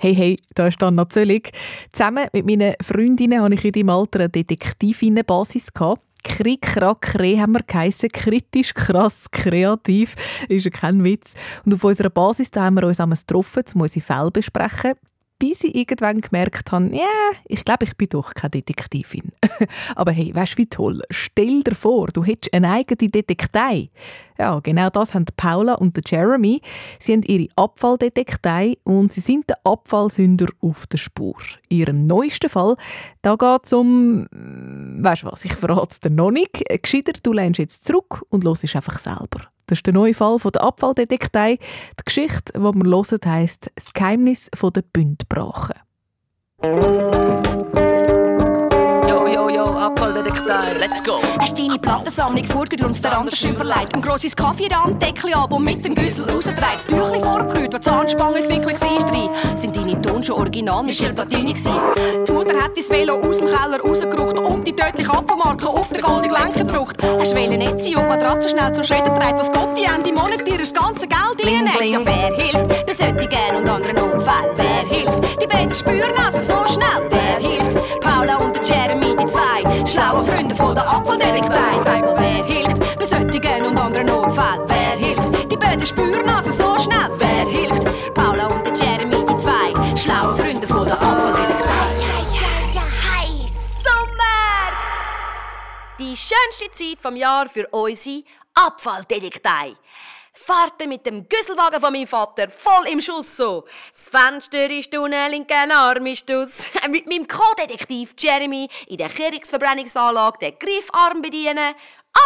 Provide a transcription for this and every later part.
Hey, hey, da ist Anna Zöllig. Zusammen mit meinen Freundinnen hatte ich in deinem Alter eine Detektivinnenbasis. Krieg, Krack, Kre haben wir geheissen. Kritisch, krass, kreativ. Ist ja kein Witz. Und auf unserer Basis da haben wir uns einmal getroffen, um unsere Fälle besprechen bis ich irgendwann gemerkt habe, ja, yeah, ich glaube, ich bin doch keine Detektivin. Aber hey, weißt du, wie toll? Stell dir vor, du hättest eine eigene Detektei. Ja, genau das haben Paula und Jeremy. Sie haben ihre Abfalldetektei und sie sind der Abfallsünder auf der Spur. In ihrem neuesten Fall, da geht es um, weißt du was, ich verrate es dir noch nicht. Gescheiter, du lehnst jetzt zurück und hörst einfach selber. Das ist der neue Fall von der Abfalldetektei. Die Geschichte, die wir hören, heisst «Das Geheimnis der Bündbrache». Abfalldetektei, let's go! Hast deine Plattensammlung vorgerunzt, der anders überlegt. Ein grosses Kaffeerand-Deckelalbum mit dem Güssel rausgedreht. Das Tüchli vorgerührt, wo die Zahnspangenentwicklung war. Sind deine Ton schon original Michel Platini gewesen? Die Mutter hat dein Velo aus dem Keller rausgerückt und die tödliche Abfallmarke auf den goldenen Lenker gedruckt. Hast Wählen nicht sein und Matratze schnell zum Schredder gedreht. Was Gott die Ende Monat dir das ganze Geld reinlegt. Ja, wer hilft? Das sollte gern und andere Notfall. Wer hilft? Die Betten spüren also so schnell. Wer zwei schlaue Freunde von der Abfalldetektei. Sag mal, wer hilft? Bei solchen und anderen Notfällen. Wer hilft? Die Betten spüren also so schnell. Wer hilft? Paula und der Jeremy, die zwei schlaue Freunde von der Abfalldetektei. Die schönste Zeit vom Jahr für unsere Abfalldetektei. Fahrte mit dem Güsselwagen von meinem Vater voll im Schuss so. Das Fenster ist unten, linken Arm ist aus. mit meinem Co-Detektiv Jeremy in der Kirchsverbrennungsanlage den Griffarm bedienen,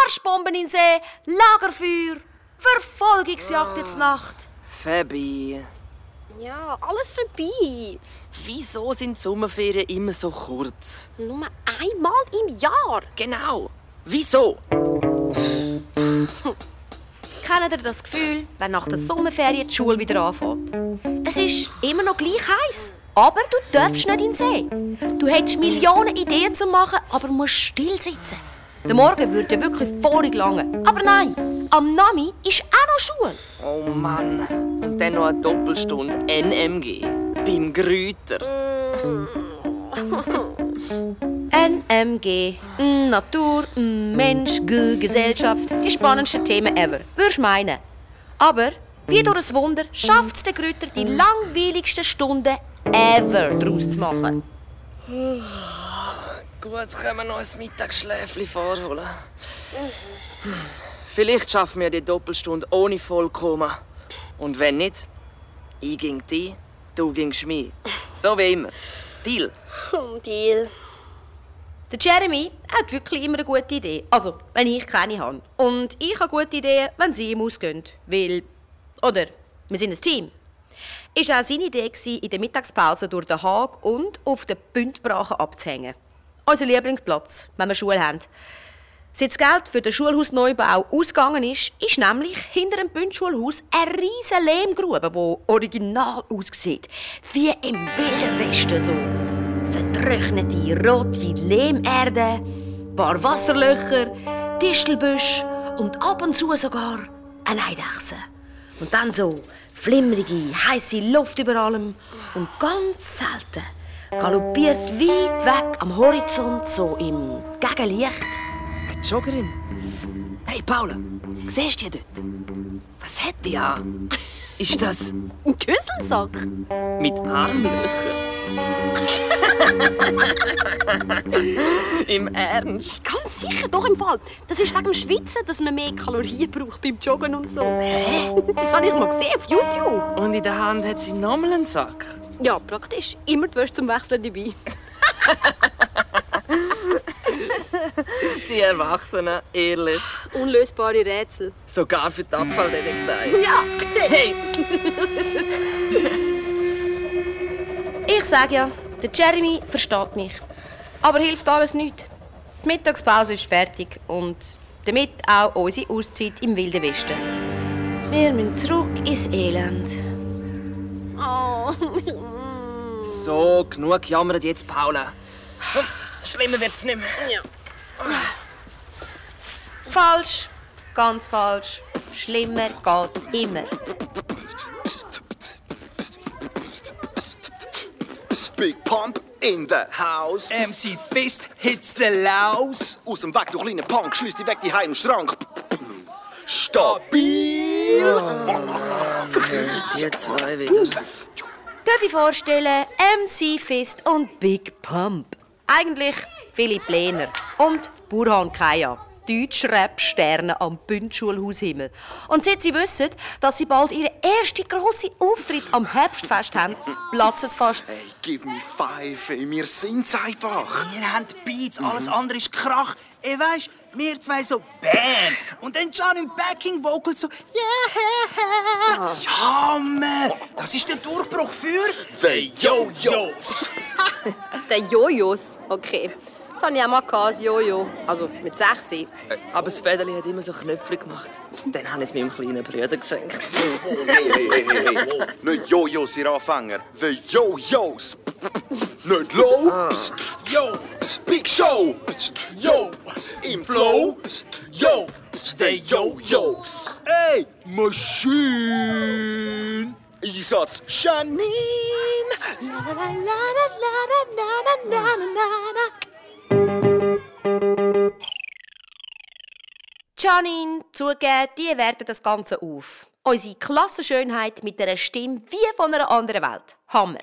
Arschbomben in See, Lagerfeuer, Verfolgungsjagd in Nacht. Fabi. Ja, alles vorbei. Wieso sind die Sommerferien immer so kurz? Nur einmal im Jahr. Genau. Wieso? Kennt ihr das Gefühl, wenn nach der Sommerferien die Schule wieder anfängt? Es ist immer noch gleich heiß, aber du darfst nicht in den See. Du hättest Millionen Ideen zu machen, aber musst still sitzen. Der Morgen würde ja wirklich vorig lange. Aber nein, am Nami ist auch noch Schule. Oh Mann. Und dann noch eine Doppelstunde NMG. Beim Grüter. NMG. Natur, Mensch, Gesellschaft. Die spannendsten Themen ever. Würdest meinen. Aber, wie durch ein Wunder, schafft es der Grüter, die langweiligsten Stunden ever daraus zu machen. Gut, jetzt können wir noch ein Mittagsschläfchen vorholen. Vielleicht schaffen wir die Doppelstunde ohne Vollkommen. Und wenn nicht, ich ging die, du gingst mich. So wie immer. Deal. Oh, Deal. Der Jeremy hat wirklich immer eine gute Idee. Also, wenn ich keine habe. Und ich habe gute Ideen, wenn sie ihm ausgehen. Weil, oder, wir sind ein Team. Ist auch seine Idee, in der Mittagspause durch den Haag und auf den Bündbrachen abzuhängen. Unser Lieblingsplatz, wenn wir Schule haben. Seit das Geld für den Schulhausneubau ausgegangen ist, ist nämlich hinter dem Bündschulhaus eine riesige Lehmgrube, die original aussieht. Wie im Wilden Westen so. Vertrocknete, rote Lehmerde, ein paar Wasserlöcher, Distelbüsche und ab und zu sogar eine Eidechse. Und dann so flimmerige, heiße Luft über allem und ganz selten galoppiert weit weg am Horizont so im Gegenlicht Joggerin. Hey, Paula, siehst du die dort? Was hat die an? Ist das ein Küsselsack. mit Armlöchern? Im Ernst? Ganz sicher, doch im Fall. Das ist wegen dem Schwitzen, dass man mehr Kalorien braucht beim Joggen und so. Hä? Das habe ich mal gesehen auf YouTube. Und in der Hand hat sie nochmal einen Sack. Ja, praktisch. Immer die Wäsche zum Wechseln dabei. Die Erwachsenen, ehrlich. Unlösbare Rätsel. Sogar für die Abfalldetektei. Ja. Hey, Ich sage ja, der Jeremy versteht mich. Aber hilft alles nicht. Die Mittagspause ist fertig und damit auch unsere Auszeit im Wilden Westen. Wir müssen zurück ins Elend. Oh. so, genug jammert jetzt, Paula. Schlimmer wird's nicht mehr. Falsch. Ganz falsch. Schlimmer geht immer. Big Pump in the house. MC Fist hits the Laus. Aus dem Weg, du kleiner Punk, schließ dich weg, die Heim im Schrank. Stabil. Die zwei wieder. Darf ich vorstellen, MC Fist und Big Pump. Eigentlich Philipp Lehner und Burhan Kaya. Deutsch-Rap-Sterne am Bündschulhaushimmel. Und seit sie wissen, dass sie bald ihren ersten grossen Auftritt am Herbstfest haben, platzt es fast. Hey, give me five, ey, wir sind's einfach. Wir haben Beats, alles andere ist Krach. Ey, weißt, wir zwei so BAM! Und dann John im Backing Vocal so Yeah! Ja, Mann! Das ist der Durchbruch für The Yo-Yos. Der Jojos. Okay. Das hatte ich auch mal, gehabt, ein Jojo. Also mit 16. Aber das Federli hat immer so Knöpfe gemacht. Dann habe ich es meinem kleinen Bruder geschenkt. Hey, hey, hey, hey, hey. Nicht Yo-Yos, ihr Anfänger. The Yo-Yos. Nicht low. Psst. Yo. Psst. Big Show. Psst. Yo. Psst. Im Flow. Psst. Yo. The Yo-Yos. Hey, Machine. Einsatz. Janine. La, la, la, la, la, la, la, la, la, la. Janine, zugeben, die werten das Ganze auf. Unsere Klassenschönheit mit einer Stimme wie von einer anderen Welt. Hammer.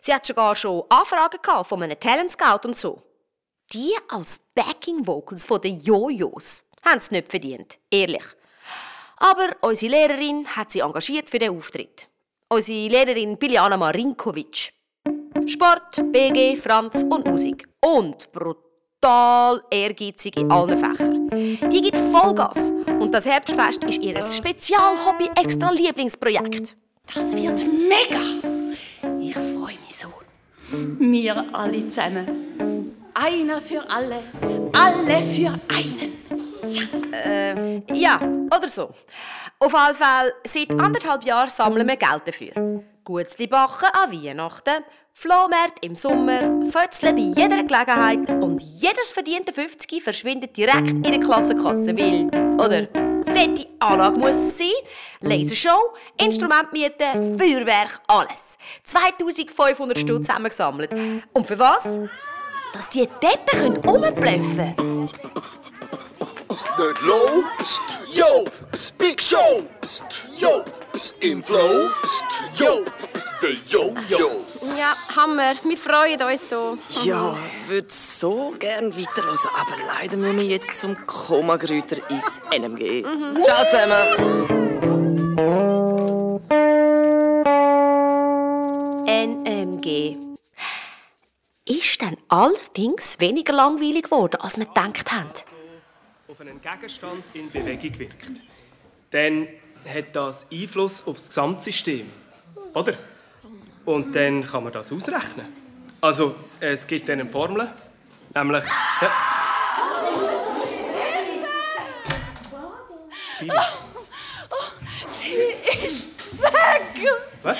Sie hat sogar schon Anfragen von einem Talent Scout und so. Die als Backing Vocals von den Jojos haben es nicht verdient, ehrlich. Aber unsere Lehrerin hat sie engagiert für den Auftritt. Unsere Lehrerin Biljana Marinkovic. Sport, BG, Franz und Musik. Und brutal ehrgeizig in allen Fächern. Die gibt Vollgas. Und das Herbstfest ist ihr Spezialhobby extra Lieblingsprojekt. Das wird mega! Ich freue mich so. Wir alle zusammen. Einer für alle, alle für einen. Ja, oder so. Auf alle Fälle, seit anderthalb Jahren sammeln wir Geld dafür. Gutzli backen an Weihnachten, Flohmärkte im Sommer, Fötzle bei jeder Gelegenheit und jedes verdiente 50 verschwindet direkt in der Klassenkasse, weil, oder, fette Anlage muss es sein, Lasershow, Instrumentmiete, Feuerwerk, alles. 2500 Stutz zusammengesammelt. Und für was? Dass die Deppen rumblöffen können. Nicht low. Psst. Yo. Psst. Big Show. Psst. Yo. Psst. Im Flow. Psst. Yo. The Yo-Yos. Ja, Hammer. Wir freuen uns so. Ja, würde so gern weiterhören, aber leider müssen wir jetzt zum Komagrüter ins NMG. Ciao zusammen. NMG. Ist dann allerdings weniger langweilig geworden, als wir gedacht haben. auf einen Gegenstand in Bewegung wirkt, dann hat das Einfluss auf das Gesamtsystem. Oder? Und dann kann man das ausrechnen. Also, es gibt dann eine Formel, nämlich. Ja. Billy. Sie ist weg! Was?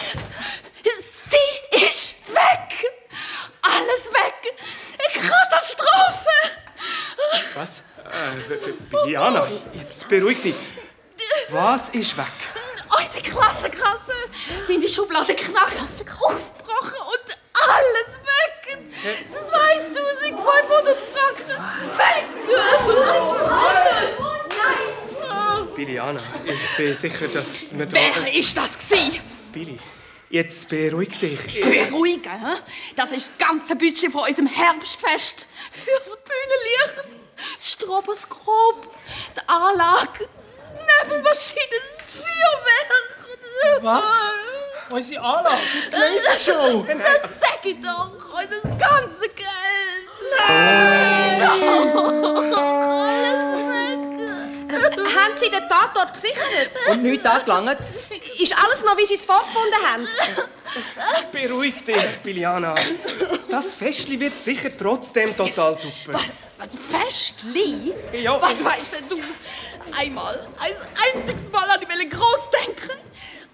Sie ist weg! Alles weg! Eine Katastrophe! Was? Äh, B- B- Biljana, jetzt beruhig dich. Was ist weg? Unsere Klassenkasse! Meine Schublade knackt, aufgebrochen und alles weg! 2500 Franken weg! Biljana, ich bin sicher, dass wir da... Wer ist das gsi? Billy, jetzt beruhig dich. Beruhigen, hä? Das ist das ganze Budget von unserem Herbstfest. Fürs Bühnenlicht, das Stroboskop, die Anlage, die Nebelmaschine, das Feuerwerk. Was? Unsere Anlage, die Lasershow! Das sag ich doch, unser ganzes Geld. Nein! Alles weg. Haben Sie den Tatort gesichert? Und nichts angelangt. Ist alles noch, wie Sie es vorgefunden haben? Beruhig dich, Biljana. Das Festli wird sicher trotzdem total super. Was, Festli? Ja. Was weißt denn du? Einmal, ein einziges Mal an die groß denken.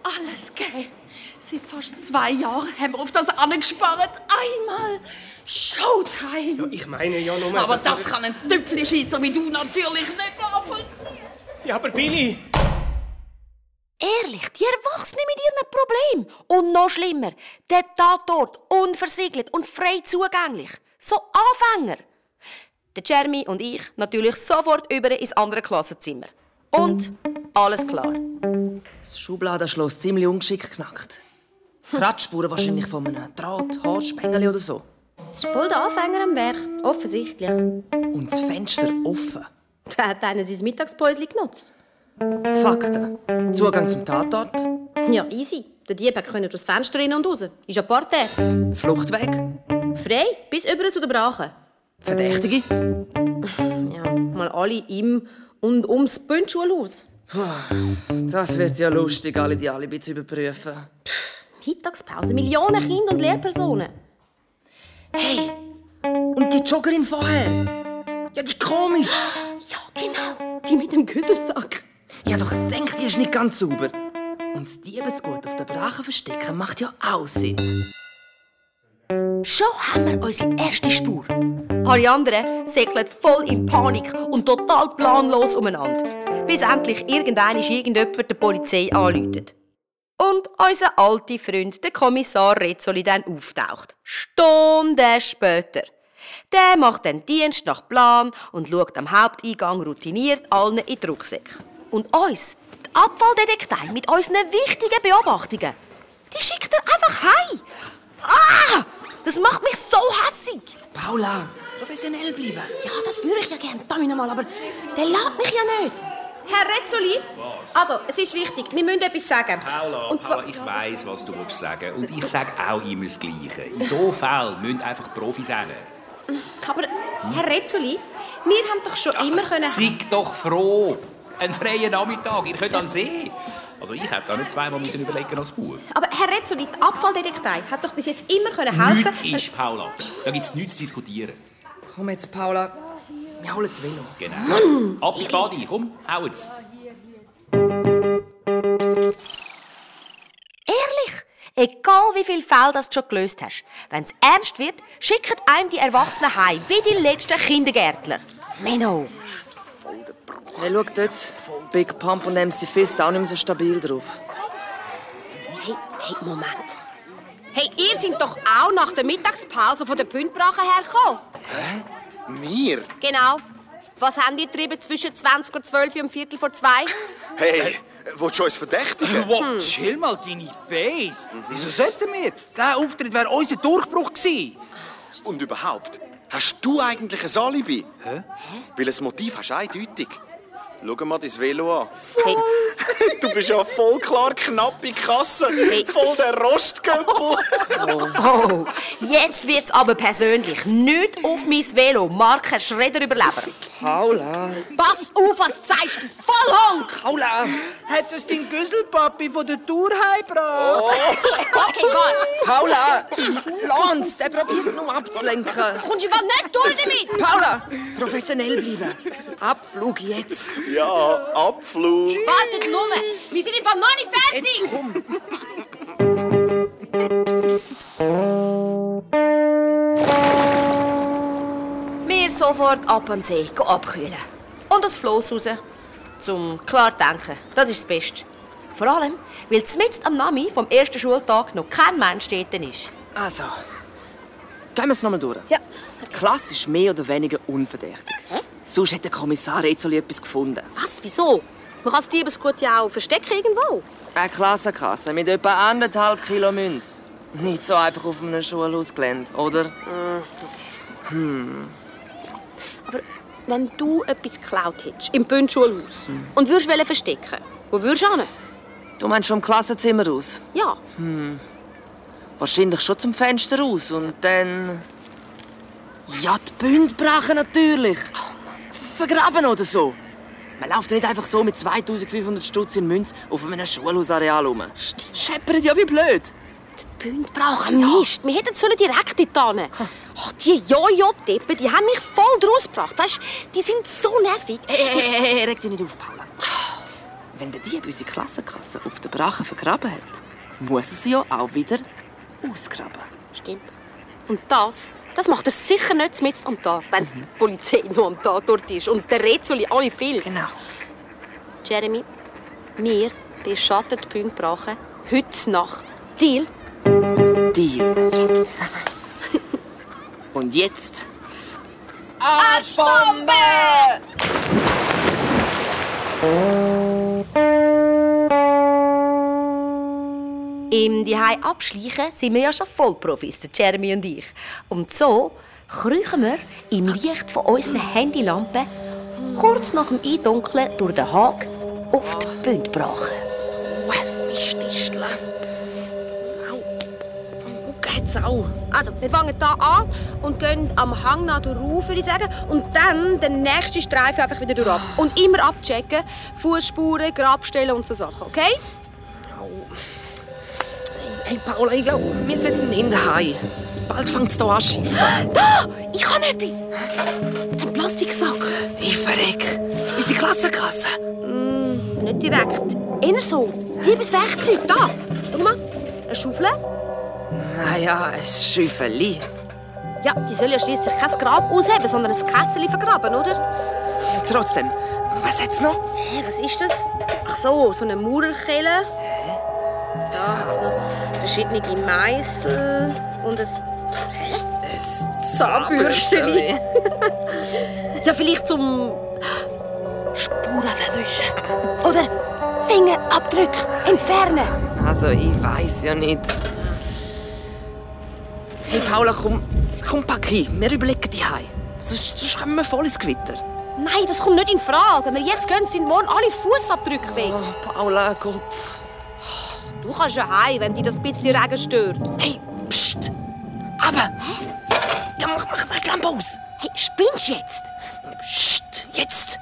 Alles geben. Seit fast zwei Jahren haben wir auf das angespart. Einmal Showtime. Ich meine ja nur... Aber das wir- kann ein Tüpfelschisser wie du natürlich nicht nachvollziehen. Ja, aber Billy... Ehrlich, die Erwachsenen mit ihren Problemen. Und noch schlimmer, der Tatort unversiegelt und frei zugänglich. So Anfänger. Der Jeremy und ich natürlich sofort über ins andere Klassenzimmer. Und alles klar. Das Schubladenschloss ziemlich ungeschickt geknackt. Kratzspuren wahrscheinlich von einem Draht, Haarspengel oder so. Das ist voll der Anfänger am Werk, offensichtlich. Und das Fenster offen. Da hat einer sein Mittagspäuschen genutzt. Fakten. Zugang zum Tatort. Ja, easy. Der Dieb konnte durchs Fenster rein und raus. Ist ja Parterre. Fluchtweg. Frei, bis über zu der Brache. Verdächtige. Ja, mal alle im und ums Bündschulhaus. Das wird ja lustig, alle die Alibi zu überprüfen. Mittagspause, Millionen Kinder und Lehrpersonen. Hey, und die Joggerin vorher? Ja, die komisch. Ja, genau. Die mit dem Güsselsack. Ja, doch denk, die ist nicht ganz sauber. Und das Diebesgut auf der Brache verstecken macht ja auch Sinn. Schon haben wir unsere erste Spur. Alle anderen säckeln voll in Panik und total planlos umeinander. Bis endlich irgendein irgendjemand der Polizei anläutet. Und unser alter Freund, der Kommissar Rezzoli, dann auftaucht. Stunden später. Der macht den Dienst nach Plan und schaut am Haupteingang routiniert allen in die Rucksäcke. Und uns, die Abfalldetektive mit unseren wichtigen Beobachtungen, die schickt er einfach heim. Ah! Das macht mich so hässig. Paula, professionell bleiben. Ja, das würde ich ja gerne, damit mal, aber der lädt mich ja nicht. Herr Rezzoli, also, es ist wichtig, wir müssen etwas sagen. Paula, Und zwar- Paula, ich weiß, was du willst sagen Und ich sage auch immer das Gleiche. In so Fällen müssen einfach Profis sein. Aber, Herr Rezzoli, wir haben doch schon immer können... Sei doch froh. Ein freier Nachmittag, ihr könnt an See. Also ich hätte da nicht zweimal müssen überlegen als Bub. Aber Herr Rezzoli, die Abfalldetektive hat doch bis jetzt immer können helfen. Nichts ist, Paula. Da gibt es nichts zu diskutieren. Komm jetzt, Paula. Wir holen das Velo. Genau. Ab die Body, komm, hau jetzt. Ehrlich, egal wie viele Fälle das du schon gelöst hast, wenn es ernst wird, schicken einem die Erwachsenen heim, wie die letzten Kindergärtler. Menno. Hey, schau dort. Big Pump und MC Fist auch nicht mehr so stabil drauf. Hey, hey, Moment. Hey, ihr seid doch auch nach der Mittagspause von der Bündbrache hergekommen. Wir? Genau. Was habt ihr getrieben zwischen 20 und 12 und Viertel vor zwei? Hey, willst du uns verdächtigen? Wow, chill mal deine Base. Wieso sollten wir? Dieser Auftritt wäre unser Durchbruch gewesen. Und überhaupt, hast du eigentlich ein Alibi? Hä? Weil ein Motiv hast du eindeutig. Schau mal dein Velo an. Hey, Du bist ja voll klar knapp in die Kasse. Hey. Voll der Rostköppel. oh, jetzt wird's aber persönlich. Nicht auf mein Velo, Marke Schredderüberleber. Paula. Pass auf, was zeigst du? Vollhonk! Paula. Hat es dein Güsselpapi von der Tour heimgebracht? Okay, warte. Paula. Lanz, der probiert nur abzulenken. Kommst du nicht durch damit? Paula, professionell bleiben. Abflug jetzt. Ja, Abflug. Wartet nur. Wir sind einfach noch nicht fertig. Wir sofort ab an den See, gehen abkühlen. Und das Floss raus. Zum klar denken, das ist das Beste. Vor allem, weil mitten am Nami vom ersten Schultag noch kein Mensch dort ist. Also, gehen wir es nochmal durch. Ja. Die Klasse ist mehr oder weniger unverdächtig. Sonst hätte der Kommissar Rezoli etwas gefunden. Was? Wieso? Man kann das Diebesgut ja auch verstecken irgendwo. Eine Klassenkasse mit etwa anderthalb Kilo Münz. Nicht so einfach auf einem Schulhausgelände, oder? Aber wenn du etwas geklaut hättest, im Bündschulhaus, und würdest wollen verstecken, wo würdest du hin? Du meinst im Klassenzimmer aus? Ja. Wahrscheinlich schon zum Fenster raus und dann... Ja, die Bünde brachen natürlich. Vergraben oder so. Man läuft ja nicht einfach so mit 2500 Stutz in Münz auf einem Schulhausareal rum. Scheppert ja wie blöd. Die Bünde brauchen Mist. Wir hätten sollen direkt dort hin. Oh, die Jojo-Deppen, die haben mich voll draus gebracht. Weißt, die sind so nervig. Hey, hey, hey, hey, reg dich nicht auf, Paula. Wenn der Dieb unsere Klassenkasse auf der Brache vergraben hat, muss er sie ja auch wieder ausgraben. Stimmt. Und das, das macht es sicher nicht mitten am Tag, wenn die Polizei noch am Tatort ist und der Rezzoli alle filzt. Genau. Jeremy, wir beschattet die Bühne brachen. Heute Nacht. Deal? Deal. Und jetzt? Arschbombe! Im Dihei abschleichen sind wir ja schon Vollprofis, der Jeremy und ich. Und so kriechen wir im Licht von unseren Handylampen kurz nach dem Eindunkeln durch den Hag auf die Bühne brachen. Mististle. Au. Geht's auch? Also, wir fangen hier an und gehen am Hang nach rauf, würde ich sagen. Und dann den nächsten Streifen einfach wieder durch. Und immer abchecken. Fußspuren, Grabstellen und so Sachen, okay? Hey Paula, ich glaube, wir sollten in den Hai. Bald fängt es hier an zu schiffen. Da! Ich habe etwas! Ein Plastiksack. Ich verreck. Unsere Klassenkasse. Nicht direkt. Eher so. Liebes Werkzeug. Da! Schau mal. Eine Schaufel. Naja, ein Schäufeli. Ja, die soll ja schließlich kein Grab ausheben, sondern ein Kessel vergraben, oder? Trotzdem, was hat's noch? Hä, was ist das? Ach so, so eine Maurerkelle. Da hat es noch verschiedene Meißel und ein Ein Zahnbürstchen. ja, vielleicht zum Spuren verwischen. Oder Fingerabdrücke entfernen. Also, ich weiß ja nicht. Hey Paula, komm, komm pack hin. Wir überlegen die Hai. Sonst, sonst kommen wir voll ins Gewitter. Nein, das kommt nicht in Frage. Wenn wir jetzt gehen, sind morgen alle Fußabdrücke weg. Oh, Paula, Kopf. Du kannst ja heim, wenn dich das bisschen Regen stört. Hey, pst. Aber. Ja, mach, mach, mach die Lampe aus. Hey, spinnst du jetzt? Psst, jetzt.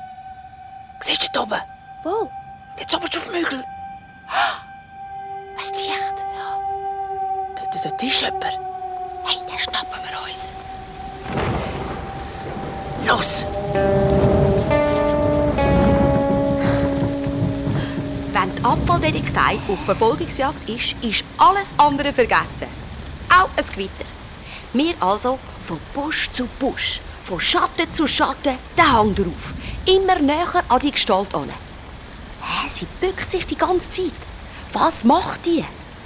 Siehst du dort oben? Wo? Jetzt oben auf dem Hügel. Ein Licht. Dort, dort ist jemand. Hey, den schnappen wir uns. Los! Abfalldetektei auf Verfolgungsjagd ist, ist alles andere vergessen. Auch ein Gewitter. Wir also von Busch zu Busch, von Schatten zu Schatten, den Hang drauf. Immer näher an die Gestalt an. Hä, sie bückt sich die ganze Zeit. Was macht die?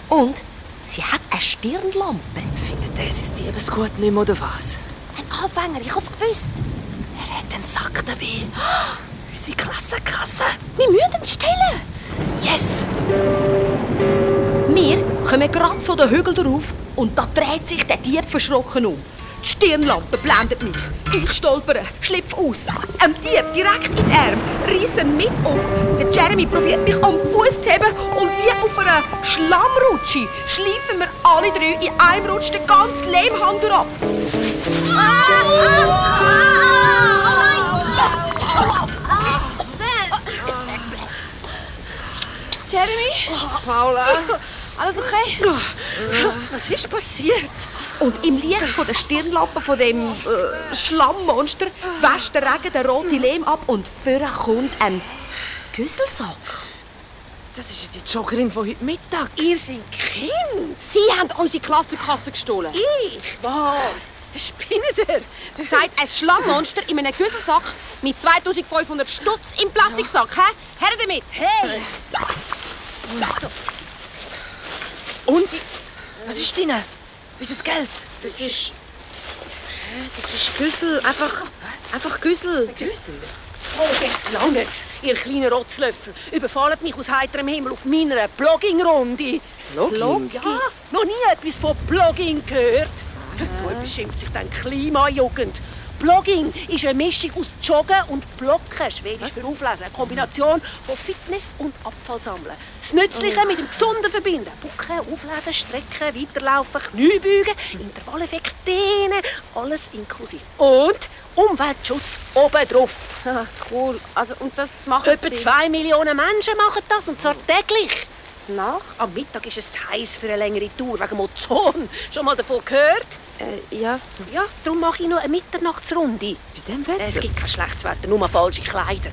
Und sie hat eine Stirnlampe. Findet er sein Diebesgut nicht mehr, oder was? Ein Anfänger, ich hab's gewusst. Er hat einen Sack dabei. Unsere Klassenkasse. Wir müssen ihn stellen. Yes! Wir kommen gerade zu den Hügel drauf und da dreht sich der Dieb verschrocken um. Die Stirnlampe blendet mich. Ich stolpere, schlüpfe aus. Ein Dieb direkt in den Arm, reiss ihn mit um. Der Jeremy probiert mich am Fuß zu heben und wie auf einer Schlammrutsche schleifen wir alle drei in einem Rutsch den ganzen Lehmhang durchab. Jeremy? Paula? Alles okay? Was ist passiert? Und im Licht von der Stirnlampe von dem äh, Schlammmonster wäscht der Regen den roten Lehm ab und vorne kommt ein Güsselsack. Das ist ja die Joggerin von heute Mittag. Ihr seid Kind? Sie haben unsere Klassenkasse gestohlen. Ich? Was? Spinnet ihr? Das sagt ein Schlammmonster in einem Güsselsack mit 2500 Stutz im Plastiksack. Hä? Her damit! Hey! Und? Was ist drin? Wie ist das Geld? Das ist. Das ist Güssel. Einfach. Einfach Güssel. Güssel? Oh, jetzt langt's, ihr kleinen Rotzlöffel. Überfallt mich aus heiterem Himmel auf meiner Blogging-Runde. Blogging? Ja, noch nie etwas von Blogging gehört. So etwas schimpft sich dann Klimajugend. Blogging ist eine Mischung aus Joggen und Blocken, schwedisch für Auflesen. Eine Kombination von Fitness und Abfallsammeln. Das Nützliche mit dem Gesunden verbinden. Bucken, Auflesen, Strecken, Weiterlaufen, Kniebeugen, Intervalleffekt, Dehnen, alles inklusiv. Und Umweltschutz obendrauf. Ah, cool. Also, und das machen Etwa zwei Millionen Menschen machen das, und zwar täglich. Nach? Am Mittag ist es zu heiß für eine längere Tour wegen Mozon. Schon mal davon gehört? Äh, ja. Ja, darum mache ich noch eine Mitternachtsrunde. Bei dem Wetter? Es gibt kein schlechtes Wetter, nur mal falsche Kleider.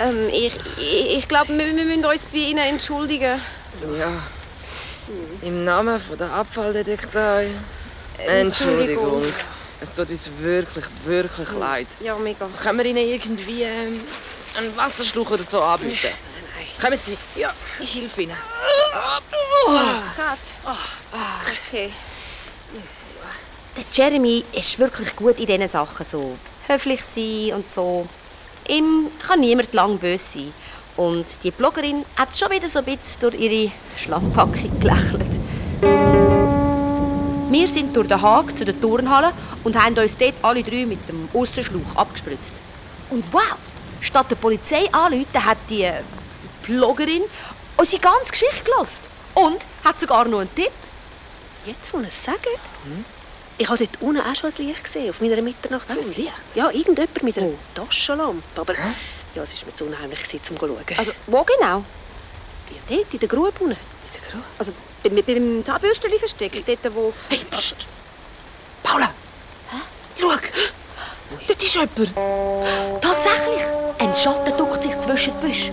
Ähm, ich, ich, ich glaube, wir, wir müssen uns bei Ihnen entschuldigen. Ja. Im Namen von der Abfalldetektei. Entschuldigung. Es tut uns wirklich, wirklich leid. Ja, mega. Können wir Ihnen irgendwie ähm, einen Wasserschluch oder so anbieten? Kommen Sie. Ja, ich helfe Ihnen. Geht. Okay. Der Jeremy ist wirklich gut in diesen Sachen. So höflich sein und so. Ihm kann niemand lang böse sein. Und die Bloggerin hat schon wieder so ein bisschen durch ihre Schlammpackung gelächelt. Wir sind durch den Haag zu der Turnhalle und haben uns dort alle drei mit dem Aussenschlauch abgespritzt. Und wow, statt der Polizei anzurufen, hat die äh, Bloggerin unsere ganze Geschichte gelost. Und hat sogar noch einen Tipp. Jetzt, wo ihr es sagt, ich habe dort unten auch schon ein Licht gesehen, auf meiner Mitternachtssonne. Was, Licht? Ja, irgendjemand mit einer Taschenlampe. Aber ja, es war mir zu unheimlich, zum zu schauen. Also, wo genau? ja, dort, in der Grube unten. Also, beim, beim Zahnbürsteli versteckt, dort wo... Hey, pst! Paula! Schau! Dort ist jemand! Tatsächlich, ein Schatten duckt sich zwischen die Büsche.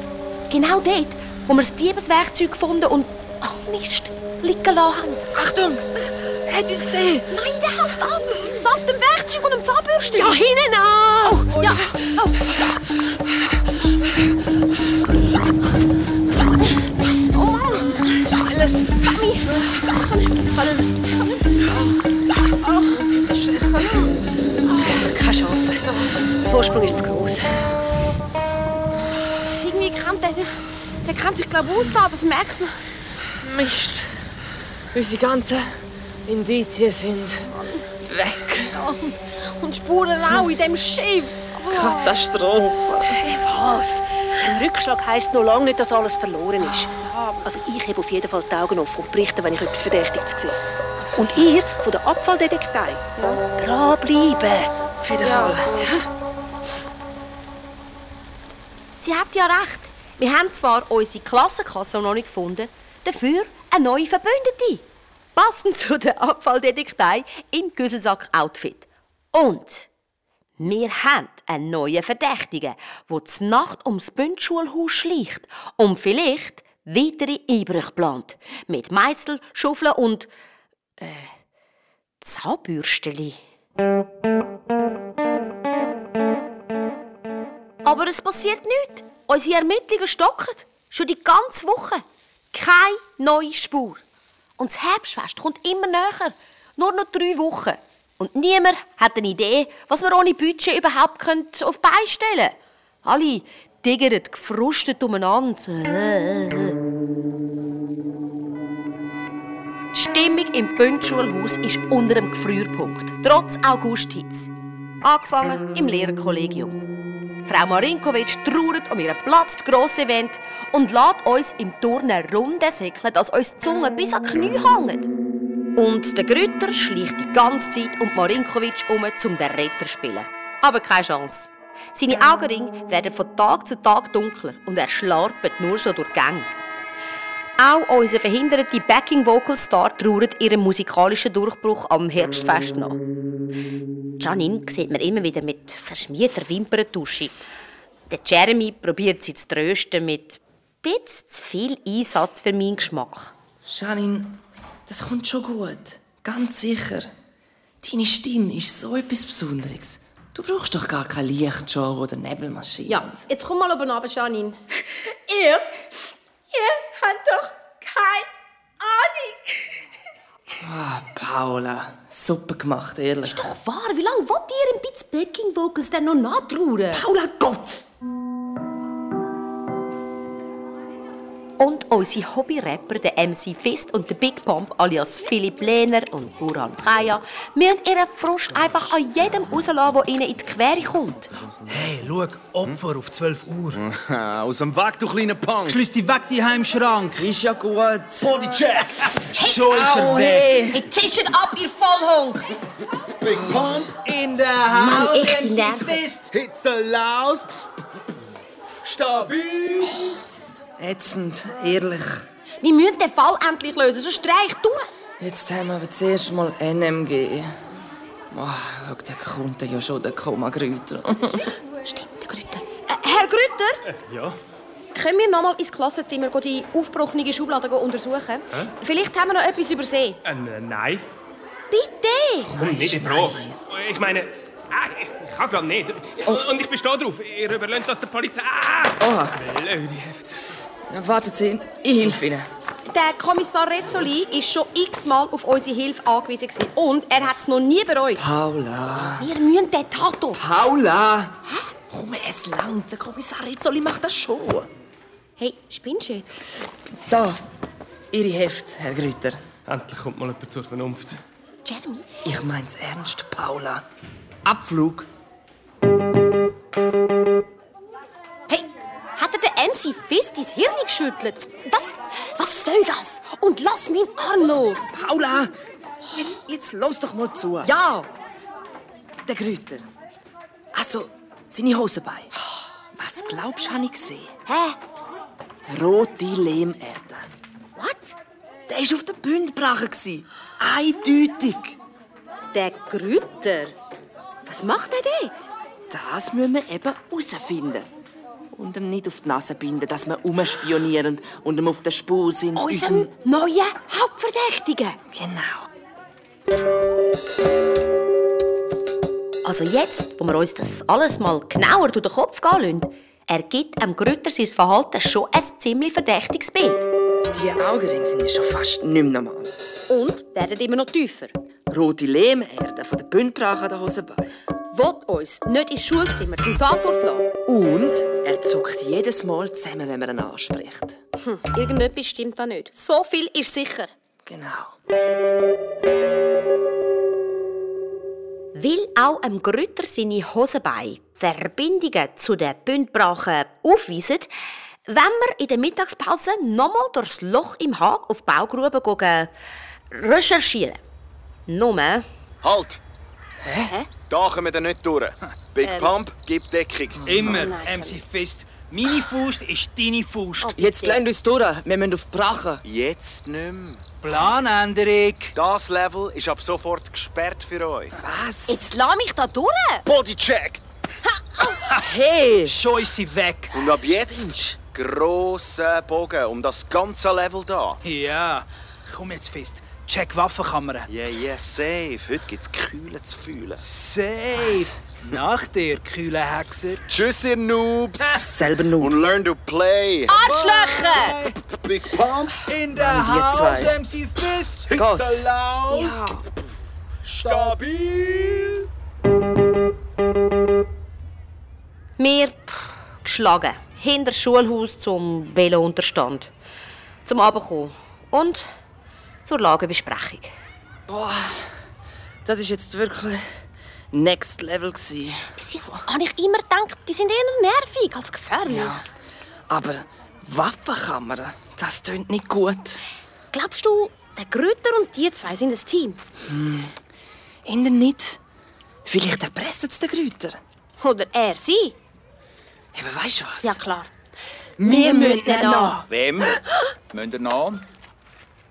Genau dort, wo wir das Diebeswerkzeug gefunden und... Ach Mist, liegen lassen haben. Achtung! Er hat uns gesehen! Nein, der hält ab! Samt dem Werkzeug und dem Zahnbürsteli. Ja, hinten an! Oh, ja. Oh. Oh Vorsprung ist zu groß. Irgendwie kennt der, der kennt sich glaube aus da, das merkt man. Mist! Unsere ganzen Indizien sind weg. Und Spuren auch in dem Schiff. Katastrophe! Hey, was? Ein Rückschlag heisst noch lange nicht, dass alles verloren ist. Also ich habe auf jeden Fall die Augen offen und berichte, wenn ich etwas Verdächtiges sehe. Und ihr von der Abfalldetektei, dranbleiben. Auf jeden Fall. Sie hat ja recht. Wir haben zwar unsere Klassenkasse noch nicht gefunden, dafür eine neue Verbündete. Passend zu der Abfalldetektei im Güsselsack-Outfit. Und wir haben einen neuen Verdächtigen, der die Nacht ums Bündschulhaus schleicht und vielleicht weitere Einbrüche plant. Mit Meißel, Schaufeln und... äh... Zahnbürsteli. Aber es passiert nichts. Unsere Ermittlungen stocken. Schon die ganze Woche. Keine neue Spur. Und das Herbstfest kommt immer näher. Nur noch drei Wochen. Und niemand hat eine Idee, was wir ohne Budget überhaupt können auf die Beine stellen Alle tigern gefrustet umeinander. Die Stimmung im Bündschulhaus ist unter dem Gefrierpunkt, trotz Augusthitze. Angefangen im Lehrerkollegium. Frau Marinkovic trauert um ihren Platz grosse Event und lässt uns im Turnen runtersäckeln, dass uns die Zunge bis an die Knie hängt. Und der Grütter schleicht die ganze Zeit um Marinkovic um, um den Retter zu spielen. Aber keine Chance. Seine Augenringe werden von Tag zu Tag dunkler und er schlarpet nur so durch die Gänge. Auch unser verhinderter Backing-Vocal-Star trauert ihren musikalischen Durchbruch am Herbstfest nach. Janine sieht man immer wieder mit verschmierter Wimperntusche. Der Jeremy probiert sie zu trösten mit bisschen zu viel Einsatz für meinen Geschmack. Janine, das kommt schon gut. Ganz sicher. Deine Stimme ist so etwas Besonderes. Du brauchst doch gar keine Lichtshow oder Nebelmaschine. Ja, jetzt komm mal oben runter, Janine. Ihr, ihr habt doch keine Ahnung. Ah, Paula, super gemacht, ehrlich. Doch wahr, wie lange wollt ihr ein bisschen Backing Vocals denn noch nachtrauern? Paula, Kopf! Und unsere Hobby-Rapper, der MC Fist und der Big Pump alias Philipp Lehner und Buran Kaya, müssen ihren Frust einfach an jedem rauslassen, der ihnen in die Quere kommt. Hey, schau, Opfer auf 12 Uhr. Aus dem Weg, du kleiner Punk! Schließ dich weg, die Heimschrank. Ist ja gut. Bodycheck! Schon ist er weg. Hey, tischt ab, ihr Vollhungs! Big Pump! In der Haus, MC. Fist. Hits Laus! Stabil! Ätzend, ehrlich. Wir müssen den Fall endlich lösen, sonst drehe ich durch. Jetzt haben wir aber zuerst mal NMG. Oh, schau, der kommt ja schon, der Koma-Grüter. Stimmt, der Grütter. Äh, Herr Grütter? Ja? Können wir noch mal ins Klassenzimmer die aufgebrochene Schublade untersuchen? Vielleicht haben wir noch etwas übersehen. Äh, nein. Bitte! Komm, nicht in Frage. Ich meine, äh, ich Ich glaube nicht. Und ich bestehe drauf. Ihr überlöhnt das der Polizei. Ah! Oha. Blöde Heft. Ja, warten Sie, ich helfe Ihnen. Der Kommissar Rezzoli war schon x-mal auf unsere Hilfe angewiesen. gewesen. Und er hat es noch nie bereut. Paula. Wir müssen den Tato. Paula! Komm, es langt. Der Kommissar Rizzoli macht das schon. Hey, spinnst du jetzt? Da, Ihre Heft, Herr Grüter. Endlich kommt mal jemand zur Vernunft. Jeremy? Ich mein's ernst, Paula. Abflug. Hey, hat er den MC Fist ins Hirn geschüttelt? Was? Was soll das? Und lass meinen Arm los! Paula! Jetzt, jetzt los doch mal zu. Ja! Der Grüter. Also, seine Hose bei. Was glaubst du, habe ich gesehen? Hä? Rote Lehmerde. What? Der war auf der Bündbrache. gsi. Eindeutig. Der Grüter? Was macht er dort? Das müssen wir eben herausfinden. Und ihm nicht auf die Nase binden, dass wir umspionieren und ihm auf der Spur sind. Unserem neuen Hauptverdächtigen. Genau. Also jetzt, wo wir uns das alles mal genauer durch den Kopf gehen lassen, ergibt dem Grütter sein Verhalten schon ein ziemlich verdächtiges Bild. Die Augenringe sind ja schon fast nicht mehr normal. Und werden immer noch tiefer. Rote Lehmerde von der Bündbrache an der Hose bei. Will uns nicht ins Schulzimmer zum Tatort lassen. Und er zuckt jedes Mal zusammen, wenn man ihn anspricht. Hm, irgendetwas stimmt da nicht. So viel ist sicher. Genau. Will auch einem Grütter seine Hosenbeine Verbindungen zu den Bündbrachen aufweisen, wenn wir in der Mittagspause nochmal durchs Loch im Hag auf die Baugrube gehen, recherchieren. Nur, Halt! Hä? Da kommen wir nicht durch. Big Ähm. Pump, gib Deckung. Immer, MC Fist. Meine Faust ist deine Faust. Jetzt lernt uns durch. Wir müssen auf die Brache. Jetzt nicht mehr. Planänderung. Das Level ist ab sofort gesperrt für euch. Was? jetzt lass mich da durch! Bodycheck! Hey! Schon ist sie weg. Und ab jetzt grosser Bogen um das ganze Level da. Ja, komm jetzt Fist. Check Waffenkamera. Yeah, yeah, safe. Heute gibt's Kühle zu fühlen. Safe. Nach dir, kühle Hexer. Tschüss, ihr Noobs. Selber nur. Und learn to play. Arschlöcher! Big Pump. In der die Haus, zwei. MC Fist. Gott. Ja. Stabil. Wir pff, geschlagen. Hinter Schulhaus zum Velounterstand. Zum Abendkommen. Und zur Lagebesprechung. Das ist jetzt wirklich Next Level. Gewesen. Bis jetzt habe ich immer gedacht, die sind eher nervig als gefährlich. Aber Waffenkamera, das tönt nicht gut. Glaubst du, der Grütter und die zwei sind ein Team? Innen nicht. Vielleicht erpressen sie den Grüter. Oder er sie? Aber weißt du was? Ja, klar. wir müssen ihn noch. Wem? Müsst ihr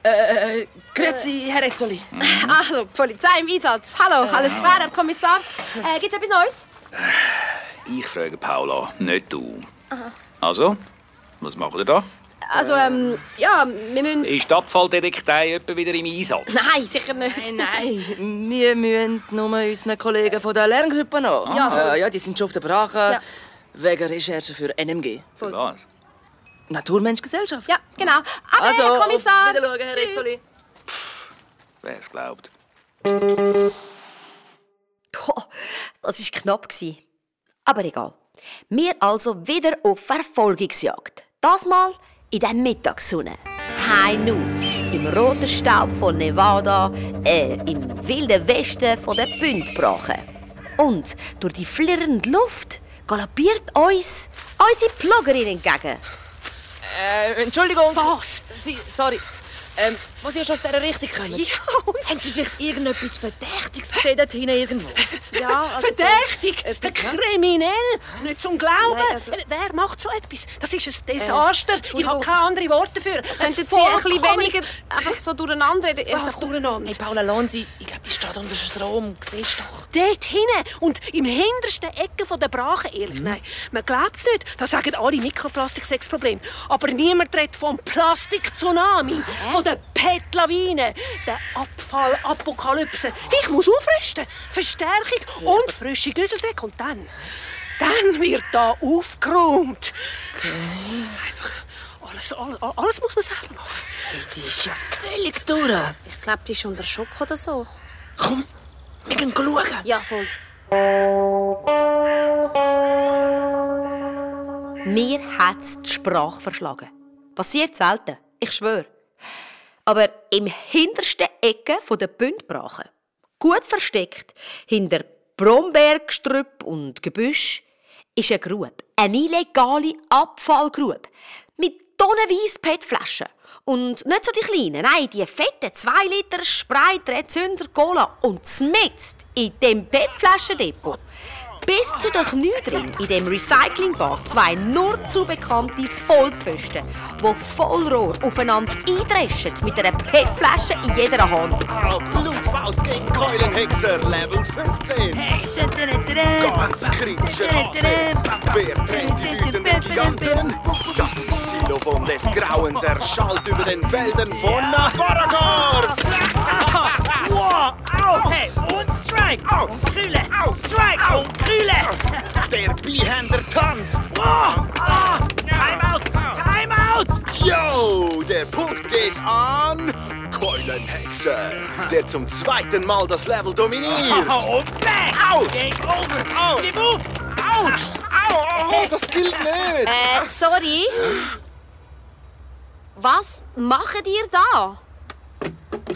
noch? Grüezi, Herr Etzoli. Also, Polizei im Einsatz. Hallo, alles klar, Herr Kommissar? Äh, gibt's etwas Neues? Ich frage Paula, nicht du. Also, was macht ihr da? Also, ähm, ja, wir müssen... Ist die Abfalldetektei etwa wieder im Einsatz? Nein, sicher nicht. Nein, wir müssen nur unseren Kollegen von der Lerngruppe noch. Ja, voll. Äh, ja, die sind schon auf der Brache. Ja. Wegen Recherche für NMG. Für was? Naturmenschgesellschaft. Ja, genau. Aber, Also, Herr Kommissar... auf Wiedersehen, Herr tschüss. Etzoli. Wer es glaubt. Boah, das war knapp. gewesen. Aber egal. Wir also wieder auf Verfolgungsjagd. Das Mal in der Mittagssonne. High Noon. Im roten Staub von Nevada, äh, im wilden Westen von der Bündbrache. Und durch die flirrende Luft galoppiert uns unsere Ploggerin entgegen. Äh, Entschuldigung. Was? Sie, sorry. Ähm, muss ich schon aus dieser Richtung kommen? Ja, Haben Sie vielleicht irgendetwas Verdächtiges gesehen dort hinten irgendwo? Ja, also Verdächtig, Etwas, ja? kriminell, nicht zum Glauben. Nein, also- Wer macht so etwas? Das ist ein Desaster. ich Entschuldigung. habe keine anderen Worte dafür. Könnten Sie ein bisschen weniger einfach so durcheinander reden? Was durcheinander? Hey, Paula Lonsi, ich glaube, die steht unter Strom. Siehst du doch. Dort hinten und im hintersten Ecke von der Brache, ehrlich, nein. Man glaubt es nicht. Da sagen alle Mikroplastik-Sexproblem. Aber niemand redet vom Plastik-Tsunami, von der PET-Lawine, der Abfall-Apokalypse. Ich muss aufrüsten. Verstärkung und frische Güsselsäcke. Und dann, dann wird da aufgeräumt. Einfach alles, alles, alles muss man selber machen. Die ist ja völlig durch. Ich glaube, die ist unter Schock oder so. Komm, wir gehen schauen. Ja, voll. Mir hat's die Sprache verschlagen. Passiert selten, ich schwöre. Aber im hintersten Ecke der Bündbrache, gut versteckt, hinter Brombeergestrüpp und Gebüsch, ist eine Grube. Eine illegale Abfallgrube. Mit tonnenweise PET-Flaschen. Und nicht so die kleinen, nein, die fetten 2 Liter Sprite, Zünder, Cola. Und zmitzt in dem PET-Flaschendepot bis zu den Knie drin in dem Recyclingbad zwei nur zu bekannte Vollpfosten, die Vollrohr aufeinander eindreschen mit einer PET-Flasche in jeder Hand. Blutfaust gegen Keulenhexer, Level 15. Ganz kritische. Wer trennt die wütenden Giganten? Das Xylophon des Grauens erschallt über den Wäldern von Navaragorz. Wow, au, hey, und Strike, und Krüle, Strike, und Krüle. Der Beehänder tanzt. Wow, ah, Timeout, Timeout. Yo, der Punkt geht an Keulenhexer, der zum zweiten Mal das Level dominiert. Oh, und bang, Au. Game over, Au. Gib auf, Autsch. Au, oh, das gilt nicht. Äh, sorry. Was macht ihr da?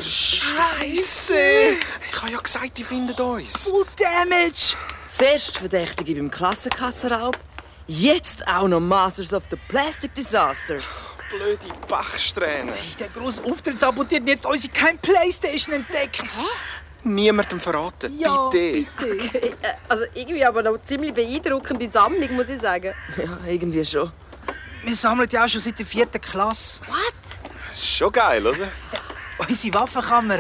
Scheiße. Ich habe ja gesagt, die finden uns. Full Damage. Zuerst Verdächtige beim Klassenkassenraub, jetzt auch noch Masters of the Plastic Disasters. Blöde Bachsträhne. Der grosse Auftritt sabotiert jetzt unsere kein Playstation entdeckt. Niemandem verraten, Ja, bitte. Äh, Also irgendwie aber noch ziemlich beeindruckende Sammlung, muss ich sagen. Ja, irgendwie schon. Wir sammeln ja auch schon seit der vierten Klasse. What? Ist schon geil, oder? Unsere Waffenkammer.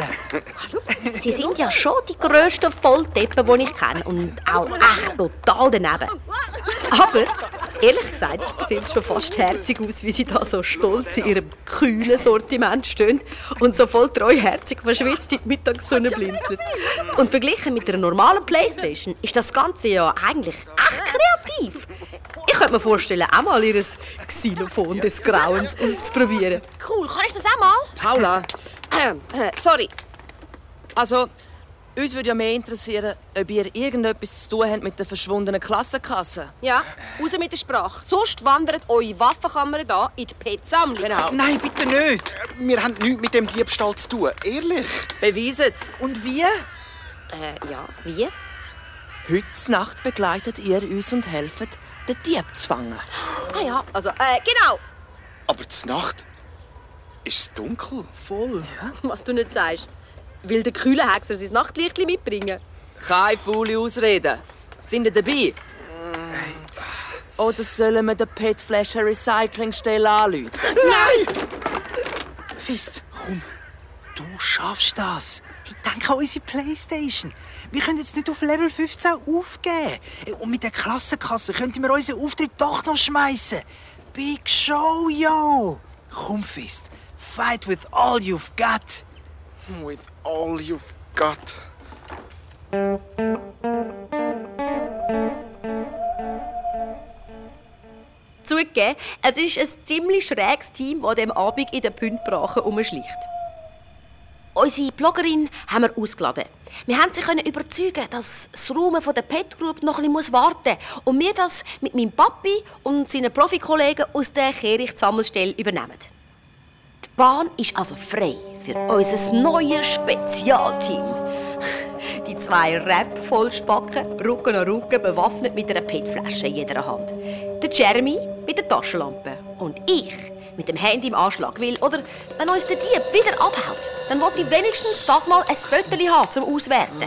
Sie sind ja schon die grössten Volldeppen, die ich kenne. Und auch echt total daneben. Aber, ehrlich gesagt, sieht es schon fast herzig aus, wie sie da so stolz in ihrem kühlen Sortiment stehen und so voll treuherzig verschwitzt in die Mittagssonne blinzeln. Und verglichen mit einer normalen Playstation ist das Ganze ja eigentlich echt kreativ. Ich könnte mir vorstellen, auch mal ihr Xylophon des Grauens auszuprobieren. Cool, kann ich das auch mal? Paula, sorry. Also, uns würde ja mehr interessieren, ob ihr irgendetwas zu tun habt mit der verschwundenen Klassenkasse. Ja, raus mit der Sprache. Sonst wandert eure Waffenkammer hier in die Pet-Sammlung. Genau. Nein, bitte nicht. Wir haben nichts mit dem Diebstahl zu tun. Ehrlich. Beweiset's. Und wie? Äh, ja, wie? Heute Nacht begleitet ihr uns und helft, den Dieb zu fangen. Ah ja, also, äh, genau. Aber zur Nacht ist es dunkel. Voll. Was du nicht sagst. Will der kühle Hexer sein Nachtlicht mitbringen? Keine faule Ausreden. Sind ihr dabei? Oder sollen wir den PET-Flaschen Recyclingstelle anrufen? Fist, komm. Du schaffst das. Ich denke an unsere Playstation. Wir können jetzt nicht auf Level 15 aufgeben. Und mit der Klassenkasse könnten wir unseren Auftritt doch noch schmeißen. Big Show, yo! Komm, Fist. Fight with all you've got. With all you've got. Zugegeben, es ist ein ziemlich schräges Team, das dem Abend in der Pündbrache umschlicht. Unsere Bloggerin haben wir ausgeladen. Wir haben sie können überzeugen, dass das von der Pet Group noch ein bisschen warten muss und wir das mit meinem Papi und seinen Profikollegen aus der Kehricht-Sammelstelle übernehmen. Bahn ist also frei für unser neues Spezialteam. Die zwei Rap-Vollspacken, Rücken an Rücken, bewaffnet mit einer PET-Flasche in jeder Hand. Der Jeremy mit der Taschenlampe und ich mit dem Handy im Anschlag. Weil, oder wenn uns der Dieb wieder abhaut, dann wollte ich wenigstens das mal ein Foto haben zum Auswerten.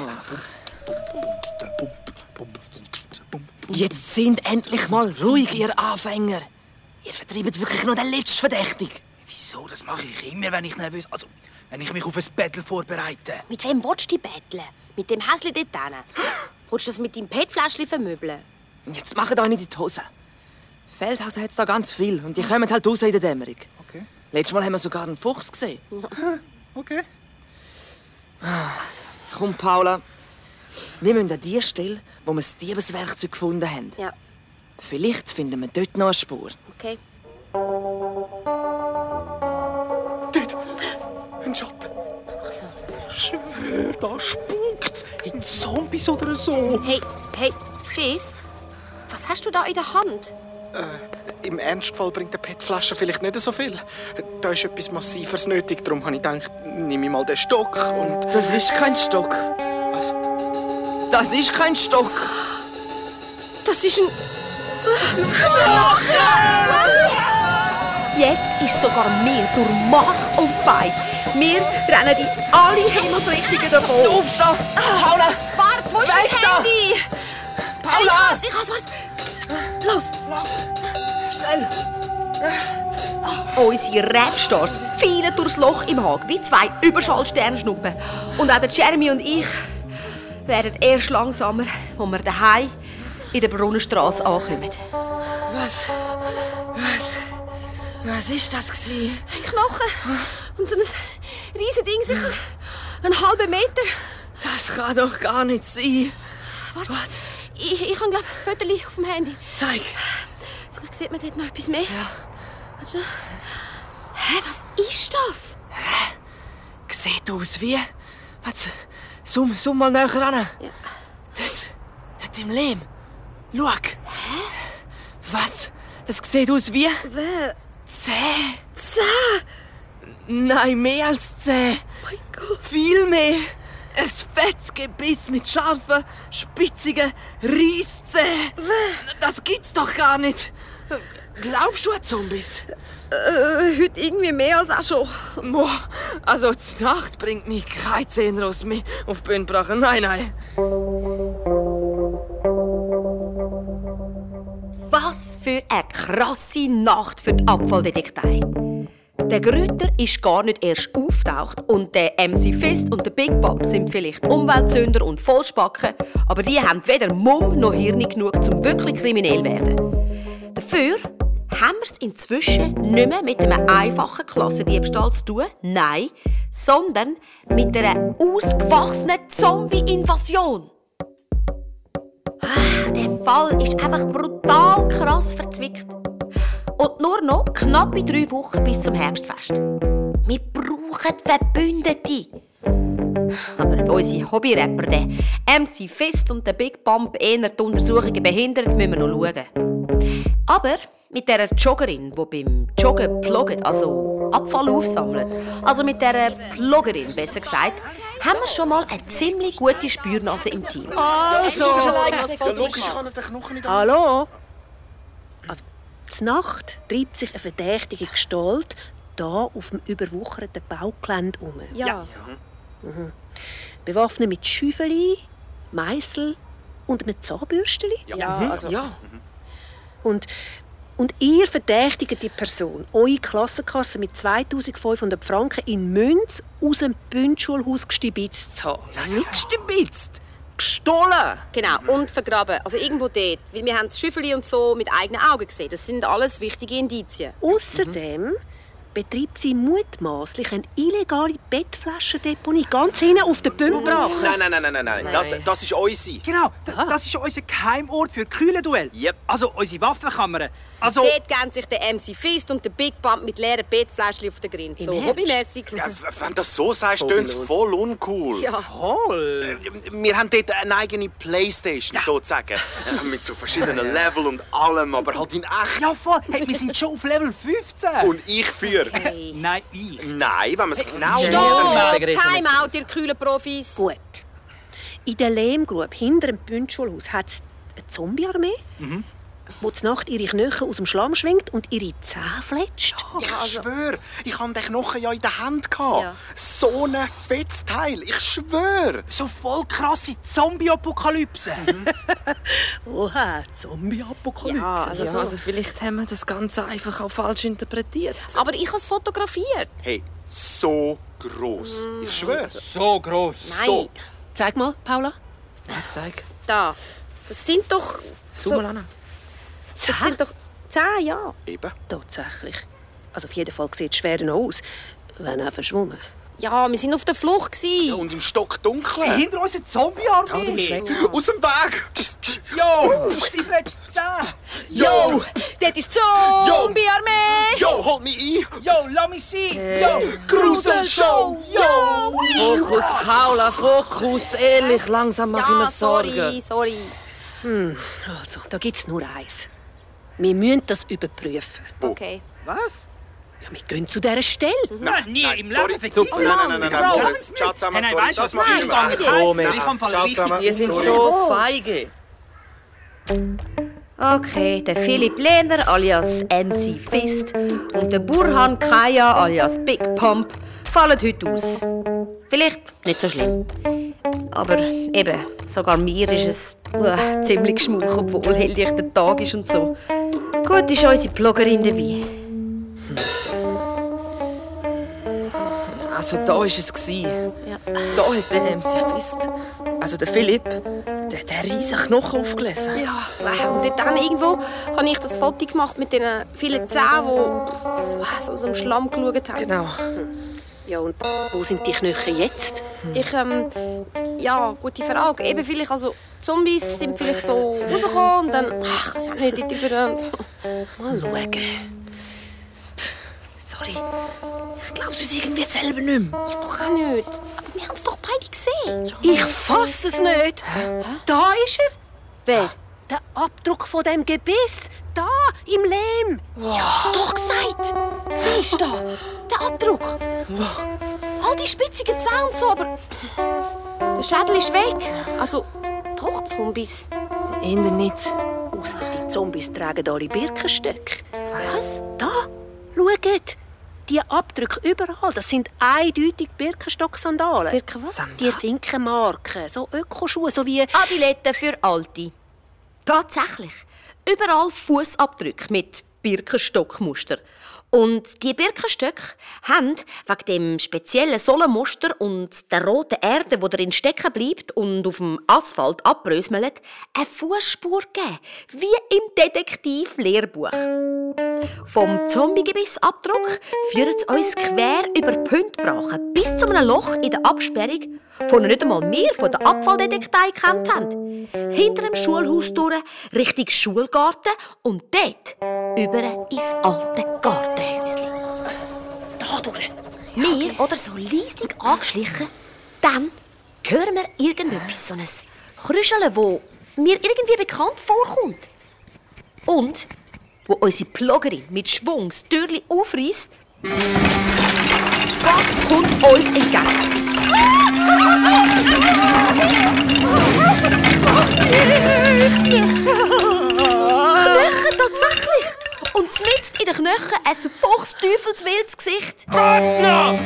Jetzt sind endlich mal ruhig, ihr Anfänger. Ihr vertreibt wirklich noch den letzten Verdächtigen. Wieso? Das mache ich immer, wenn ich nervös... Also, wenn ich mich auf ein Battle vorbereite. Mit wem willst du dich betteln? Mit dem Häsli dort hinten. Willst du das mit deinem PET-Fläschchen vermöbeln? Jetzt machen euch nicht in die Hose. Feldhaus hat da ganz viel und die kommen halt raus in der Dämmerung. Okay. Letztes Mal haben wir sogar einen Fuchs gesehen. Okay. Komm, Paula. Wir müssen an die Stelle, wo wir das Diebeswerkzeug gefunden haben. Ja. Vielleicht finden wir dort noch eine Spur. Okay. Dort! Ein Schatten! Schwör, da spukt's. In Zombies oder so. Hey, hey, Fist, was hast du da in der Hand? Im Ernstfall bringt eine PET-Flasche vielleicht nicht so viel. Da ist etwas Massiveres nötig, darum habe ich gedacht, nehme ich mal den Stock und... Das ist kein Stock. Was? Das ist kein Stock. Das ist ein... Jetzt ist sogar mir durch Mark und Bein. Wir rennen in alle Himmelsrichtungen davon. Aufstehen! Paula! Warte, wo ist Weg das da! Handy? Paula! Ich has, warte. Los! Schnell! Unsere Rapstars fielen durchs Loch im Hag wie zwei Überschallsternschnuppen. Und auch der Jeremy und ich werden erst langsamer, wo wir daheim in der Brunnenstraße ankommen. Was? Was? Was ist das gsi? Ein Knochen und so ein riesiges Ding, sicher einen halben Meter. Das kann doch gar nicht sein. Warte, ich, ich habe, glaube ein Foto auf dem Handy. Zeig. Vielleicht sieht man dort noch etwas mehr. Ja. Warte. Hä, was ist das? Sieht aus wie. Was? Zoom, zoom mal näher ran. Dort. Dort im Lehm. Schau. Hä? Was? Das sieht aus wie. Wer? Zäh. Zäh. Nein, mehr als zäh. Mein Gott. Viel mehr. Ein fettes Gebiss mit scharfen, spitzigen Reisszähnen. Das gibt's doch gar nicht. Glaubst du an Zombies? Äh, heute irgendwie mehr als auch schon. Boah, also die Nacht bringt mich kein Zehnross mehr auf die Bühne. Nein, nein. Was für eine krasse Nacht für die Abfalldetektei. Der Grüter ist gar nicht erst auftaucht und der MC Fist und der Big Bob sind vielleicht Umweltsünder und Vollspacken, aber die haben weder Mumm noch Hirn genug, um wirklich kriminell zu werden. Dafür haben wir es inzwischen nicht mehr mit einem einfachen Klassendiebstahl zu tun, nein, sondern mit einer ausgewachsenen Zombie-Invasion. Ah, Der Fall ist einfach brutal krass verzwickt. Und nur noch knappe drei Wochen bis zum Herbstfest. Wir brauchen Verbündete. Aber unsere Hobbyrapper, der MC Fist und der Big Bump, eher die Untersuchungen behindert, müssen wir noch schauen. Aber mit dieser Joggerin, die beim Joggen ploggt, also Abfall aufsammelt, also mit dieser Ploggerin, besser gesagt, haben wir schon mal eine ziemlich gute Spürnase im Team. Also, Ja, Hallo? Also, zur Nacht treibt sich eine verdächtige Gestalt da auf dem überwucherten Baugelände um. Ja. Bewaffnet mit Schüffeli, Meißel und einem Zahnbürsteli. Ja, also. ja. Und, und ihr verdächtigt die Person, eure Klassenkasse mit 2500 Franken in Münz aus dem Bündschulhaus gestibitzt zu haben. Nicht gestibitzt. Gestohlen. Genau, und vergraben. Also irgendwo dort. Weil wir haben das Schüffeli und so mit eigenen Augen gesehen. Das sind alles wichtige Indizien. Außerdem betreibt sie mutmaßlich eine illegale Bettflaschendeponie ganz hinten auf der Bündbrache. Nein, nein, nein, nein, nein, nein. Das, das ist unsere. Genau, d- das ist unser Geheimort für Kühlenduell. Yep. Also unsere Waffenkammer. Also, Dort geben sich der MC Fist und der Big Bump mit leeren Bettfläschchen auf den Grind. So Ernst? hobbymäßig. Ja, wenn du das so sagst, tönt es voll uncool. Ja. voll. Wir haben dort eine eigene Playstation, sozusagen. Äh, Mit so verschiedenen Level und allem, aber halt in echt. Ja, voll. Hey, wir sind schon auf Level 15. Und ich für. Nein, ich. Nein, wenn man es genau Stopp! begriffen Time out, ihr kühlen Profis. Gut. In der Lehmgrube hinter dem Bündschulhaus hat es eine Zombiearmee, Mhm. Die zur Nacht ihre Knochen aus dem Schlamm schwingt und ihre Zähne fletscht. Ich schwöre, ich hatte den Knochen ja in der Hand. Ja. So ein fettes Teil, ich schwöre. So voll krasse Zombie-Apokalypse. Oha, Zombie-Apokalypse. Ja, also, Ja, also vielleicht haben wir das Ganze einfach auch falsch interpretiert. Aber ich habe es fotografiert. Hey, so gross. Ich schwöre. So gross. Nein. So. Zeig mal, Paula. Ja, zeig. Da. Das sind doch. Zoom mal an. Das sind doch zehn, ja. Eben. Tatsächlich. Also auf jeden Fall sieht es schwer noch aus. Wenn er verschwunden. Ja, wir sind auf der Flucht. Gewesen. Und im Stock dunkel. Hinter uns eine Zombie-Armee. Aus dem Weg! Jo, sie fletscht Zähne. Jo, dort ist Zombie-Armee. Jo, holt mich ein! Jo, lass mich sein. Jo, Gruselshow! Jo! Fokus, Paula, Fokus. Ehrlich, langsam mache ich mir Ja, sorry, Sorgen. sorry. Also, da gibt es nur eins. Wir müssen das überprüfen. Okay. Was? Ja, wir gehen zu dieser Stelle. Nein, nie im sorry. Leben. Vergiss Nein, nein, nein, nein, nein, nein. Zusammen, Hey, nein, sorry, weißt das was mach ich gar nicht. Ich Fall Ciao richtig. Wir sind Sorry. so feige. Okay, der Philipp Lehner alias NC Fist und der Burhan Kaya alias Big Pump fallen heute aus. Vielleicht nicht so schlimm. Aber eben, sogar mir ist es äh, ziemlich geschmuch, obwohl helllichter Tag ist und so. Gut ist unsere Bloggerin dabei. Also da war es. gewesen. Da hat der MC Fist, also der Philipp, der, der riesen Knochen aufgelesen. Ja, und dann irgendwo habe ich das Foto gemacht mit den vielen Zähnen, die so, so aus dem Schlamm geschaut haben. Genau. Ja, und wo sind die Knochen jetzt? Ich, ähm, ja, gute Frage. Eben vielleicht, also, Zombies sind vielleicht so rausgekommen und dann, ach, weiß auch nicht, dort über so. Mal schauen. Sorry. Ich glaube es irgendwie selber nicht mehr. Ich doch auch nicht. Aber wir haben es doch beide gesehen. Ich fasse es nicht. Da ist er. Wer? Der Abdruck von dem Gebiss. Da, im Lehm. Ja, doch gesagt. Siehst du da? Der Abdruck. All die spitzigen Zähne und so, aber der Schädel ist weg. Also, doch Zombies. Innen nicht. Ausser die Zombies tragen alle Birkenstöcke. Was? Da, schaut. Die Abdrücke überall, das sind eindeutig Birkenstock-Sandalen. Birken was? Die Finkenmarken, so Ökoschuhe, so wie... Adiletten für Alte. Tatsächlich. Überall Fußabdrücke mit Birkenstockmuster. Und die Birkenstöcke haben wegen dem speziellen Sohlenmuster und der roten Erde, die darin stecken bleibt und auf dem Asphalt abbröselt, eine Fußspur gegeben, wie im Detektiv-Lehrbuch. Vom Zombiegebissabdruck führt es uns quer über Pündbrachen bis zu einem Loch in der Absperrung, von nicht einmal wir von der Abfalldetektei gekannt haben. Hinter dem Schulhaus durch, Richtung Schulgarten und dort über ins alte Gartenhäuschen. Durch. Wir oder so leisig angeschlichen, dann hören wir irgendetwas, so ein Krüscheln, das mir irgendwie bekannt vorkommt. Und wo unsere Bloggerin mit Schwung das Türchen aufreißt, was kommt uns entgegen? Knochen tatsächlich! Und mitten in den Knochen ein fuchsteufelswildes Gesicht. Geht's noch?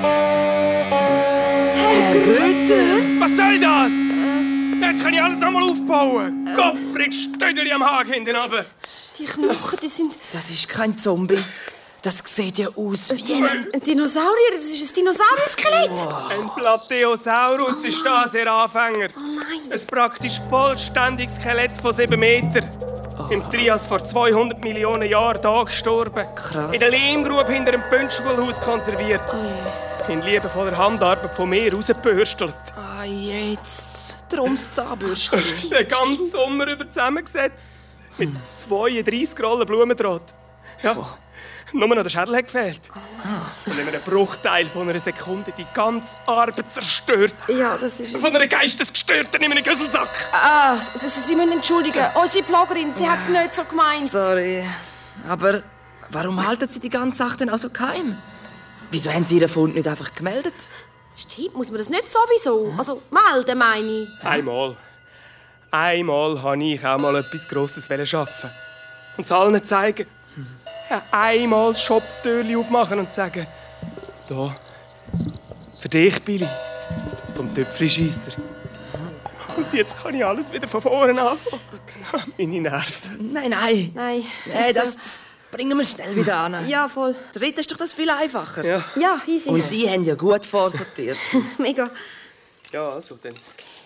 Was soll das? Jetzt kann ich alles nochmal aufbauen. Gottfried Stödeli am Haken hinten runter. Die Knochen, die sind Das ist kein Zombie. Das sieht ja aus wie ein... ein Dinosaurier. Das ist ein Dinosaurier-Skelett. Ein Plateosaurus ist das, ihr Anfänger. nein. Ein praktisch vollständiges Skelett von 7 Metern. Im Trias vor 200 Millionen Jahren da gestorben. Krass. In der Lehmgrube hinter dem Pünschschulhaus konserviert. In liebevoller Handarbeit von mir rausgebürstelt. Ah, jetzt. Darum das Zahnbürstchen. Den ganzen Sommer über zusammengesetzt. Mit 32 Rollen Blumendraht. Ja, nur noch der Schädel hat gefehlt. Und in einem Bruchteil von einer Sekunde die ganze Arbeit zerstört. Ja, das ist... Von einer Geistesgestörten in einem Güsselsack. Ah, Sie, Sie müssen entschuldigen. Unsere Bloggerin, sie hat es nicht so gemeint. Sorry. Aber warum halten Sie die ganze Sache denn also geheim? Wieso haben Sie Ihren Fund nicht einfach gemeldet? Stimmt, muss man das nicht sowieso? Also, melden meine ich. Einmal. Einmal wollte ich auch mal etwas Grosses schaffen. Und es allen zeigen. Einmal das Shop-Türchen aufmachen und sagen: Da, für dich, Billy, vom Töpflischeisser. Und jetzt kann ich alles wieder von vorne anfangen. Meine Nerven. Nein, nein. Nein. Nein, das, das bringen wir schnell wieder an. Ja, voll. Dritt ist doch das viel einfacher. Ja. Ja, easy. Und Sie haben ja gut vorsortiert. Mega. Ja, also, dann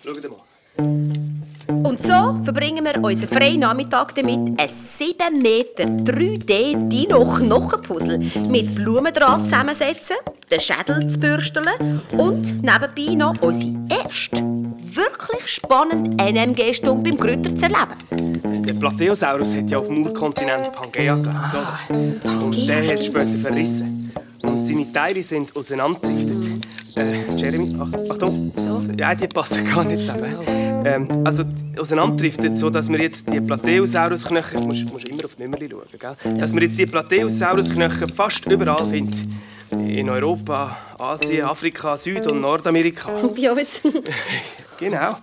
schaut mal. Und so verbringen wir unseren freien Nachmittag damit, ein 7 Meter 3D Dino-Knochenpuzzle mit Blumendraht zusammensetzen, den Schädel zu bürsteln und nebenbei noch unsere erste, wirklich spannende NMG-Stunde beim Grütter zu erleben. Der Plateosaurus hat ja auf dem Urkontinent Pangea gelebt, oder? Und der hat später verrissen. Und seine Teile sind auseinanderdriftet. Äh, Jeremy, ach, Achtung. So? Ja, die passen gar nicht zusammen. Ähm, also auseinanderdriftet, so dass wir jetzt die Plateosaurus-Knöchel, du musst, musst immer auf die Nummer schauen, gell? dass wir jetzt die Plateosaurus-Knöchel fast überall finden. In Europa, Asien, Afrika, Süd- und Nordamerika. Ja, jetzt. Genau.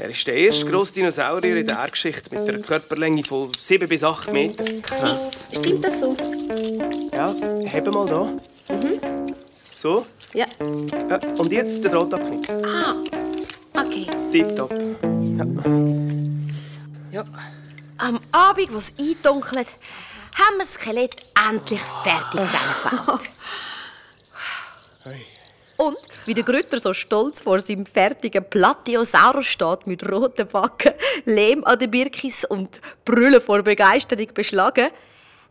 Er ist der erste grosse Dinosaurier in der Erdgeschichte mit einer Körperlänge von 7 bis 8 Metern. Krass. Stimmt das so? Ja, heben mal da. So. Ja. Ja, und jetzt den Draht abknipsen. Ah, okay. Tipptopp. Ja. Am Abend, wo es eindunkelt, haben wir das Skelett endlich fertig zusammengebaut. Und wie der Grütter so stolz vor seinem fertigen Platyosaurus steht, mit roten Backen, Lehm an den Birkis und Brüllen vor Begeisterung beschlagen,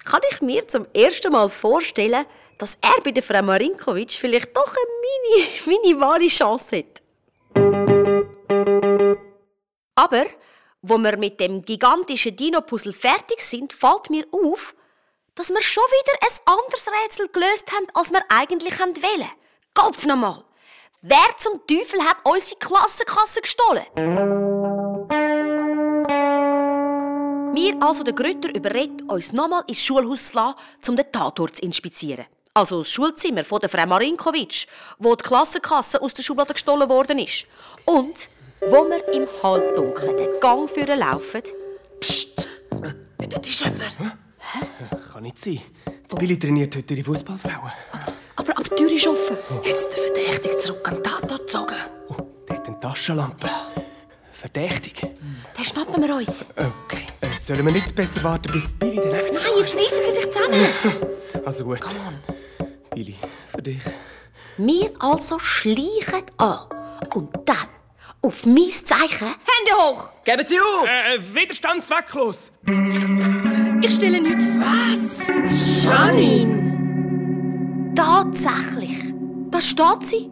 kann ich mir zum ersten Mal vorstellen, dass er bei der Frau Marinkovic vielleicht doch eine mini, minimale Chance hat. Aber, wo wir mit dem gigantischen Dino-Puzzle fertig sind, fällt mir auf, dass wir schon wieder ein anderes Rätsel gelöst haben, als wir eigentlich wollen. Kopf nochmal! Wer zum Teufel hat unsere Klassenkasse gestohlen? Wir, also der Grütter, überredet uns nochmal ins Schulhaus zu lassen, um den Tatort zu inspizieren. Also das Schulzimmer von der Frau Marinkovic, wo die Klassenkasse aus der Schublade gestohlen worden ist. Und wo wir im Halbdunkeln den Gang führen laufen. Psst! Dort ist jemand. Kann nicht sein. Die Billy trainiert heute ihre Fußballfrauen. Aber, aber die Tür ist offen. Jetzt der Verdächtige zurück an den Tatort gezogen. Der hat eine Taschenlampe. Verdächtig. Den schnappen wir uns. Okay. Äh, sollen wir nicht besser warten, bis Billy dann einfach... Nein, jetzt reissen sie sich zusammen. Also gut. Billy, für dich. Wir also schleichen an. Und dann, auf mein Zeichen, Hände hoch! Geben Sie auf! Äh, Widerstand zwecklos! Ich stelle nichts. Was? Janine! Tatsächlich. Da steht sie.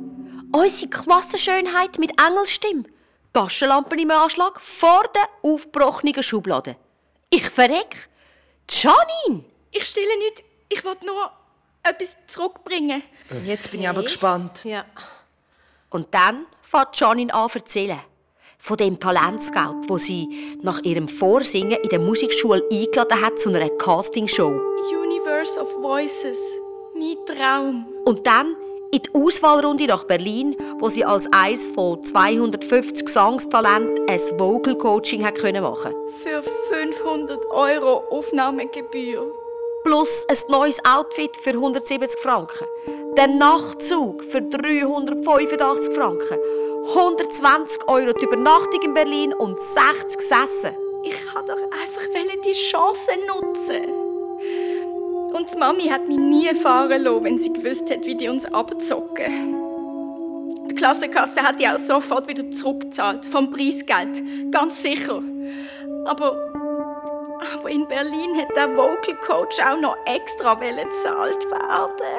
Unsere Klassenschönheit mit Engelsstimme. Taschenlampen im Anschlag vor der aufgebrochenen Schublade. Ich verreck. Janine! Ich stelle nichts. Ich wollte nur etwas zurückbringen. Jetzt bin ich aber gespannt. Ja. Und dann fängt Janine an zu erzählen. Von dem Talentscout, wo sie nach ihrem Vorsingen in der Musikschule eingeladen hat zu einer Castingshow. Universe of Voices. Mein Traum. Und dann in die Auswahlrunde nach Berlin, wo sie als eines von 250 Gesangstalenten ein Vocal Coaching hat können machen. Für 500 Euro Aufnahmegebühr. Plus ein neues Outfit für 170 Franken. Der Nachtzug für 385 Franken. 120 Euro die Übernachtung in Berlin und 60 Sessen. Ich wollte doch einfach die Chance nutzen. Und die Mami hat mich nie fahren lassen, wenn sie gewusst hat, wie die uns abzocken. Die Klassenkasse hat die auch sofort wieder zurückgezahlt, vom Preisgeld. Ganz sicher. Aber, aber in Berlin hat der Vocal Coach auch noch extra gezahlt werden.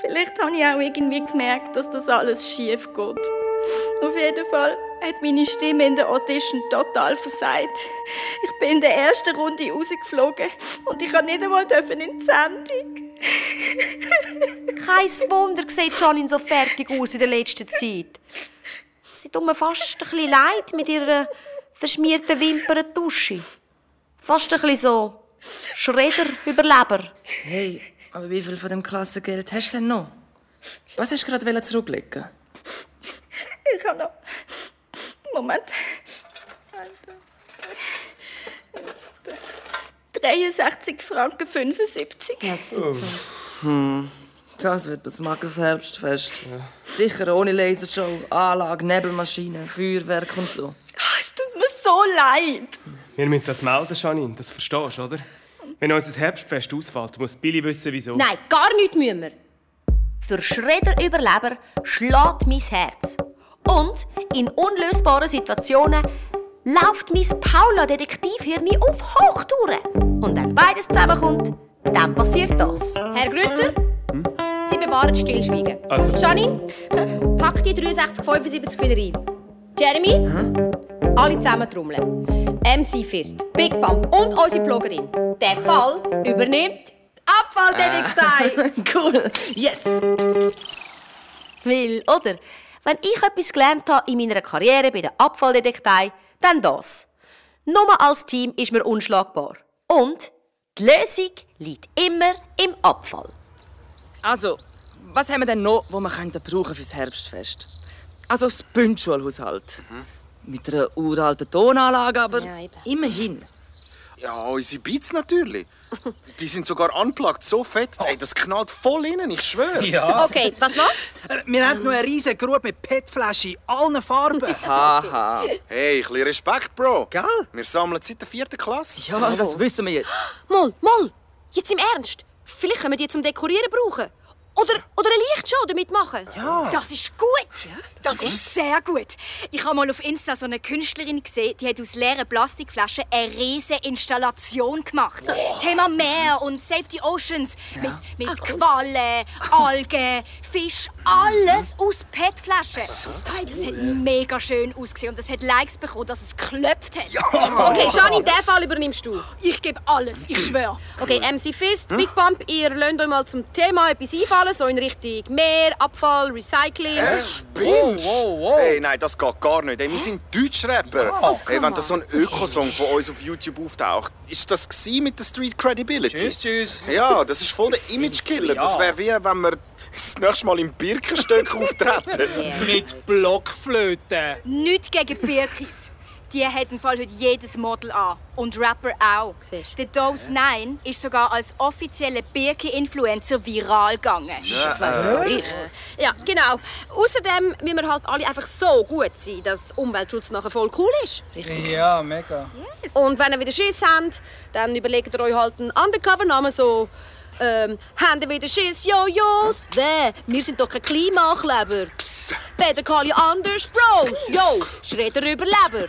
Vielleicht habe ich auch irgendwie gemerkt, dass das alles schief geht. Auf jeden Fall hat meine Stimme in der Audition total versagt. Ich bin in der ersten Runde rausgeflogen und ich kann nicht einmal in die Sendung. Kein Wunder sieht Janine so fertig aus in der letzten Zeit. Sie tut mir fast ein bisschen leid mit ihrer verschmierten Wimperntusche. Fast ein bisschen so Schredder-Überleber. Hey, aber wie viel von dem Klassengeld hast du denn noch? Was hast du gerade zurücklegen? Ich habe noch. Moment. 63 Franken 75. Ja, super. Hm. Das wird das Mages Herbstfest. Ja. Sicher ohne Lasershow, Anlage, Nebelmaschine, Feuerwerk und so. Oh, es tut mir so leid. Wir müssen das melden, Janine. Das verstehst du, oder? Wenn unser Herbstfest ausfällt, muss Billy wissen, wieso. Nein, gar nichts müssen wir. für Schredderüberleber schlägt mein Herz. Und in unlösbaren Situationen läuft mein Paula-Detektivhirn auf Hochtouren. Und wenn beides zusammenkommt, dann passiert das. Herr Grütter, Sie bewahren Stillschweigen. Also. Janine, pack die 6375 wieder ein. Jeremy, alle zusammen trommeln. MC Fist, Big Pump und unsere Bloggerin. Der Fall übernimmt die Abfalldetektei. Cool. Yes. Weil, oder? Wenn ich etwas gelernt habe in meiner Karriere bei der Abfalldetektei, dann das. Nur als Team ist man unschlagbar. Und die Lösung liegt immer im Abfall. Also, was haben wir denn noch, wo wir könnten brauchen fürs Herbstfest? Also das Bündschulhaushalt. Mit einer uralten Tonanlage, aber Ja, eben. immerhin. Ja, unsere Beats natürlich. Die sind sogar unplugged, so fett. Ey, das knallt voll innen, ich schwöre. Ja. Okay, was noch? Äh, Wir haben noch eine riesige Grube mit PET-Flaschen in allen Farben. Haha. Hey, ein bisschen Respekt, Bro. Gell? Wir sammeln seit der vierten Klasse. Ja, das wissen wir jetzt. Moll, Moll, jetzt im Ernst. Vielleicht können wir die zum Dekorieren brauchen. Oder, oder eine Lichtshow damit machen. Das ist gut. Das ist sehr gut. Ich habe mal auf Insta so eine Künstlerin gesehen, die hat aus leeren Plastikflaschen eine riesige Installation gemacht. Thema Meer und Save the Oceans. Mit, mit Quallen, Algen, Fisch, alles aus PET-Flaschen. Hey, das hat mega schön ausgesehen und das hat Likes bekommen, dass es geklopft hat. Okay, Janine, den Fall übernimmst du. Ich gebe alles, ich schwöre. Okay, MC Fist, Big Pump, ihr lasst euch mal zum Thema etwas einfallen, so in Richtung Meer, Abfall, Recycling. Hä, spinnst? Hey, nein, das geht gar nicht. Ey, wir sind Deutschrapper. hey, wenn da so ein Ökosong von uns auf YouTube auftaucht, ist das mit der Street Credibility? Tschüss, tschüss. Ja, das ist voll der Image-Killer. Das wäre wie, wenn wir das nächste Mal im Birkenstock auftreten. Mit Blockflöten. Nichts gegen Birkis. Die hat im Fall heute jedes Model an. Und Rapper auch. Siehst. Der Dose 9 ist sogar als offizieller Birki-Influencer viral gegangen. Das weiss sogar ich. Ja, genau. Außerdem müssen wir halt alle einfach so gut sein, dass Umweltschutz nachher voll cool ist. Ja, mega. Und wenn ihr wieder Schiss habt, dann überlegt ihr euch halt einen Undercover-Namen so. Ähm, haben wieder Schiss, Jojos? Wer? Wir sind doch kein Klimakleber. Better call you Anders Bros. Yo, Schredderüberleber.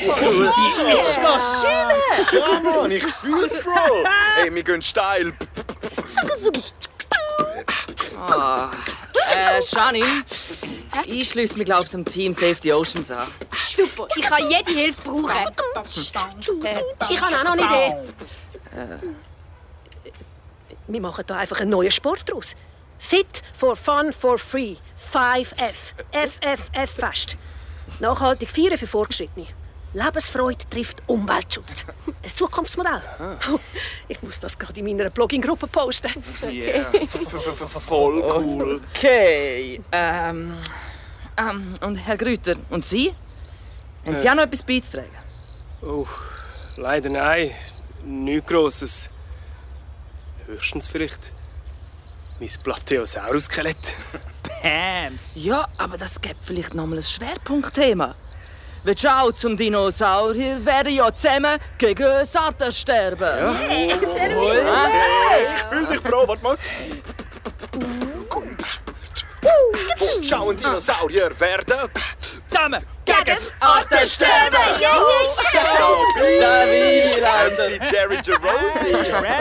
Sie ist Maschine. Ja, Mann, ich fühl's, Bro. Hey, wir gehen steil. Äh, Janine, ich schließe mich, glaube ich, zum Team Save the Oceans an. Super, ich kann jede Hilfe brauchen. Äh, ich habe auch noch eine Idee. Wir machen da einfach einen neuen Sport draus. Fit for Fun for Free. 5F. FFF fest. Nachhaltig feiern für Fortgeschrittene. Lebensfreude trifft Umweltschutz. Ein Zukunftsmodell. Ich muss das gerade in meiner Blogging-Gruppe posten. Yeah. Voll cool. Okay, ähm, ähm, und Herr Grüter, und Sie? Haben Sie auch noch etwas beizutragen? Oh, leider nein. Nichts Grosses. Höchstens vielleicht mein Plateosaurus-Skelett. Pams. Ja, aber das gibt vielleicht noch mal ein Schwerpunktthema. Du auch zum Dinosaurier werden ja zusammen gegen das Artensterben? Ja. Hey, ich fühl dich, Bro. Warte mal. Schau ein Dinosaurier werden. Zusammen. Gegen das Artensterben! Stabil, MC Jerry Gerosi.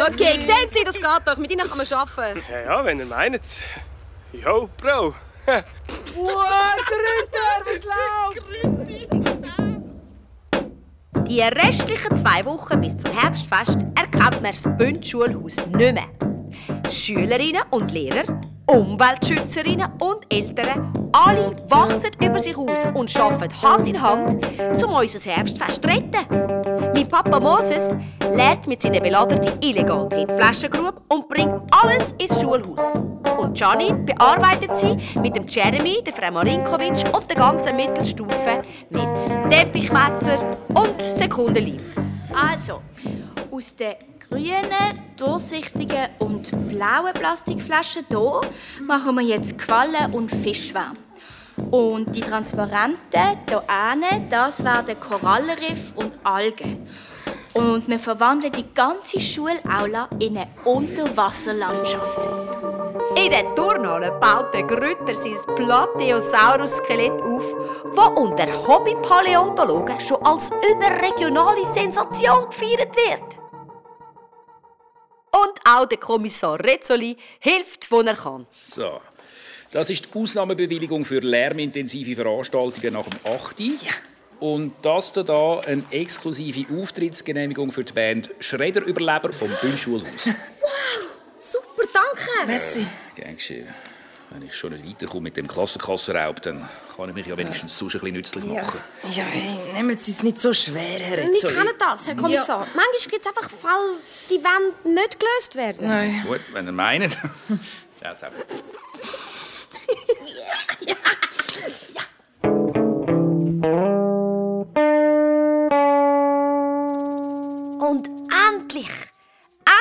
Okay, sehen Sie, das geht doch. Mit Ihnen kann man arbeiten. Ja, ja, wenn ihr meint. Jo, Bro. Die restlichen zwei Wochen bis zum Herbstfest erkennt man das Bündschulhaus nicht mehr. Schülerinnen und Lehrer, Umweltschützerinnen und Eltern, alle wachsen über sich aus und arbeiten Hand in Hand, um unser Herbstfest zu retten. Mein Papa Moses lehrt mit seinen Beladern die illegale PET-Flaschengrube und bringt alles ins Schulhaus. Und Gianni bearbeitet sie mit dem Jeremy, der Frau Marinkovic und der ganzen Mittelstufe mit Teppichmesser und Sekundenleim. Also, aus den grünen, durchsichtigen und blauen Plastikflaschen hier machen wir jetzt Quallen und Fischwärme. Und die transparenten hier hinten, das werden Korallenriff und Algen. Und wir verwandeln die ganze Schulaula in eine Unterwasserlandschaft. In der Turnhalle baut der Grütter sein Plateosaurus-Skelett auf, das unter Hobby-Paläontologen schon als überregionale Sensation gefeiert wird. Und auch der Kommissar Rezzoli hilft, wo er kann. So. Das ist die Ausnahmebewilligung für lärmintensive Veranstaltungen nach dem 8. Ja. Und das hier da eine exklusive Auftrittsgenehmigung für die Band Schredder-Überleber vom Bündschulhaus. Wow, super, danke. Merci. Gern geschehen. Wenn ich schon nicht weiterkomme mit dem Klassenkassenraub, dann kann ich mich ja wenigstens sonst ein bisschen nützlich machen. Ja, hey, nehmen Sie es nicht so schwer, Herr Wir Rezzoli. kennen das, Herr Kommissar. Manchmal gibt es einfach Fälle, die wollen nicht gelöst werden. Nein. Gut, wenn ihr meint. Ciao zusammen. Und endlich,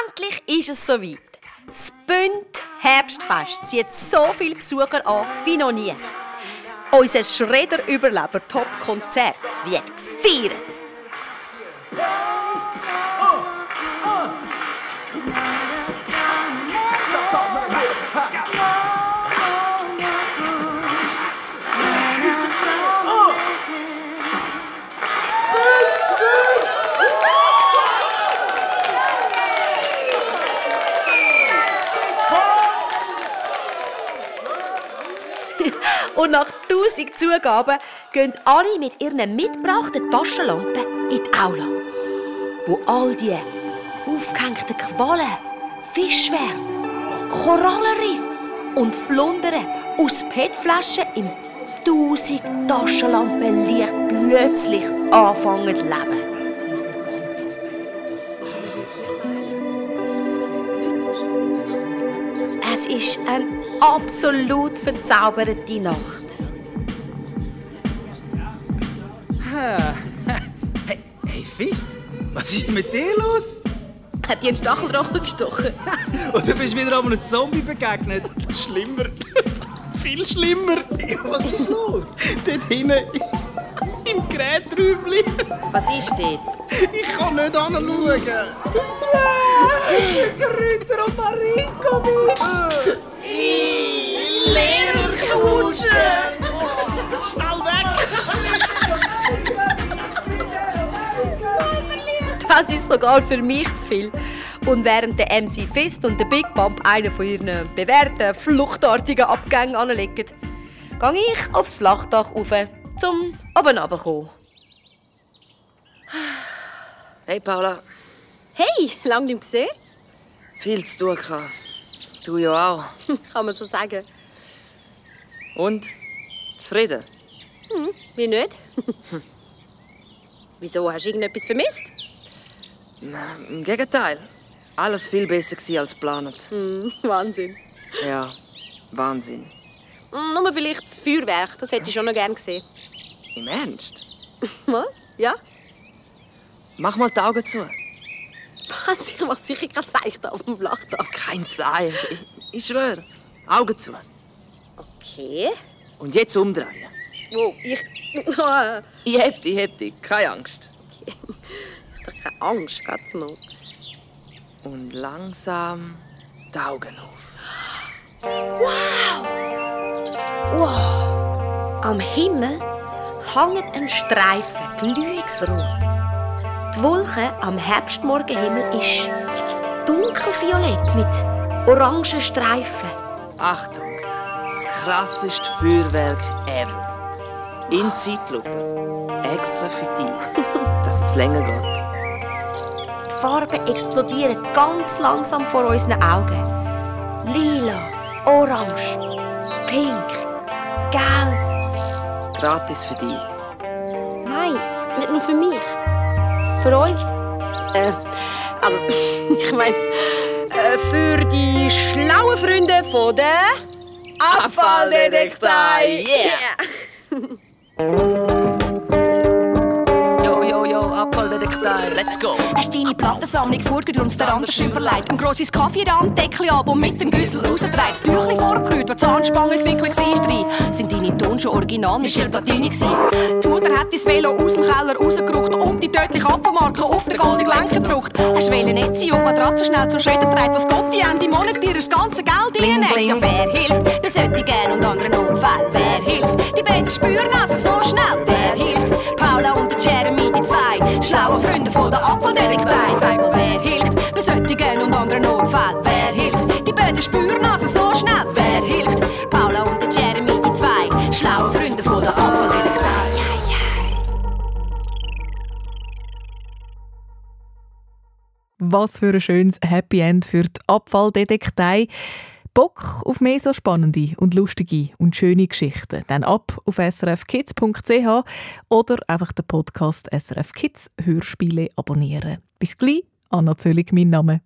endlich ist es soweit. Das Bünd Herbstfest zieht so viele Besucher an wie noch nie. Unser Schredder-Überleber-Top-Konzert wird gefeiert. Und nach tausend Zugaben gehen alle mit ihren mitgebrachten Taschenlampen in die Aula, wo all die aufgehängten Quallen, Fischschwärme, Korallenriffe und Flundern aus PET-Flaschen im tausend Taschenlampenlicht plötzlich anfangen zu leben. Es ist eine absolut verzauberte Nacht. Hey, hey Fist, was ist denn mit dir los? Hat die einen Stacheldrachen gestochen? Und du bist wieder einem Zombie begegnet. Schlimmer. Viel schlimmer. Was ist los? Dort hinten im Geräträumchen. Was ist dort? Ich kann nicht anschauen. Rüter und Marinkovic! Lehrerkutsche! Schnell weg! Das ist sogar für mich zu viel. Und während der MC Fist und der Big Bump einen von ihren bewährten, fluchtartigen Abgängen anlegen, gehe ich aufs Flachdach rauf, zum oben runterkommen. Hey, Paula. Hey, lang nicht gesehen? Viel zu tun gehabt. Du ja auch. Kann man so sagen. Und? Zufrieden? Hm, wie nicht? Wieso, hast du irgendetwas vermisst? Na, Im Gegenteil. Alles viel besser gewesen als geplant. Hm, Wahnsinn. Ja, Wahnsinn. Hm, Nur vielleicht das Feuerwerk, das hätte ich schon noch gern gesehen. Im Ernst? Ja? Mach mal die Augen zu. Was? Ich mach sicher kein Zeichen auf dem Flachdach. Kein Zeichen. Ich, ich schwöre. Augen zu. Okay. Und jetzt umdrehen. Wo? Ich... Ich hab dich, ich hab dich. Keine Angst. Ich hab doch keine Angst, geht's noch. Und langsam die Augen auf. Wow! Am Himmel hängt ein Streifen, glühungsrot. Die Wolke am Herbstmorgenhimmel ist dunkelviolett mit orangen Streifen. Achtung! Das krasseste Feuerwerk ever. In Zeitlupe. Extra für dich. Dass es länger geht. Die Farben explodieren ganz langsam vor unseren Augen. Lila, orange, pink, gelb. Gratis für dich. Nein, nicht nur für mich. Für uns. Äh, also, ich meine, äh, für die schlauen Freunde von der Abfalldetektei, Yeah! Let's go! Hast deine Plattensammlung vorgerührt und dir anders überlegt? Ein grosses Kaffeerand-Deckel ab und mit dem Güssel rausdreht. Das Tüchli vorgerührt, die Zahnspangenentwicklung war. Sind deine Ton schon original Michel Platini gsi. Die Mutter hat das Velo aus dem Keller rausgerückt und die tödliche Apfelmarke auf den goldenen Lenker gedruckt. Hast Welle nicht sein und die Matratze schnell zum Schredder treibt, was Gott die Ende Monat dir das ganze Geld reinlegt. Ja, wer hilft? Das sollte gern und anderen Notfall. Wer hilft? Die beiden spüren also so schnell. Wer hilft? Paula und der schlauen Freunde von der Apfeldetektei. Sag mal, wer hilft? Besättigen und anderen Notfall. Wer hilft? Die beiden spüren also so schnell. Wer hilft? Paula und der Jeremy, die zwei schlauen Freunde von der Apfeldetektei. Was für ein schönes Happy End für die Abfalldetektei. Bock auf mehr so spannende und lustige und schöne Geschichten? Dann ab auf srfkids.ch oder einfach den Podcast SRF Kids Hörspiele abonnieren. Bis gleich, Anna Zöllig mein Name.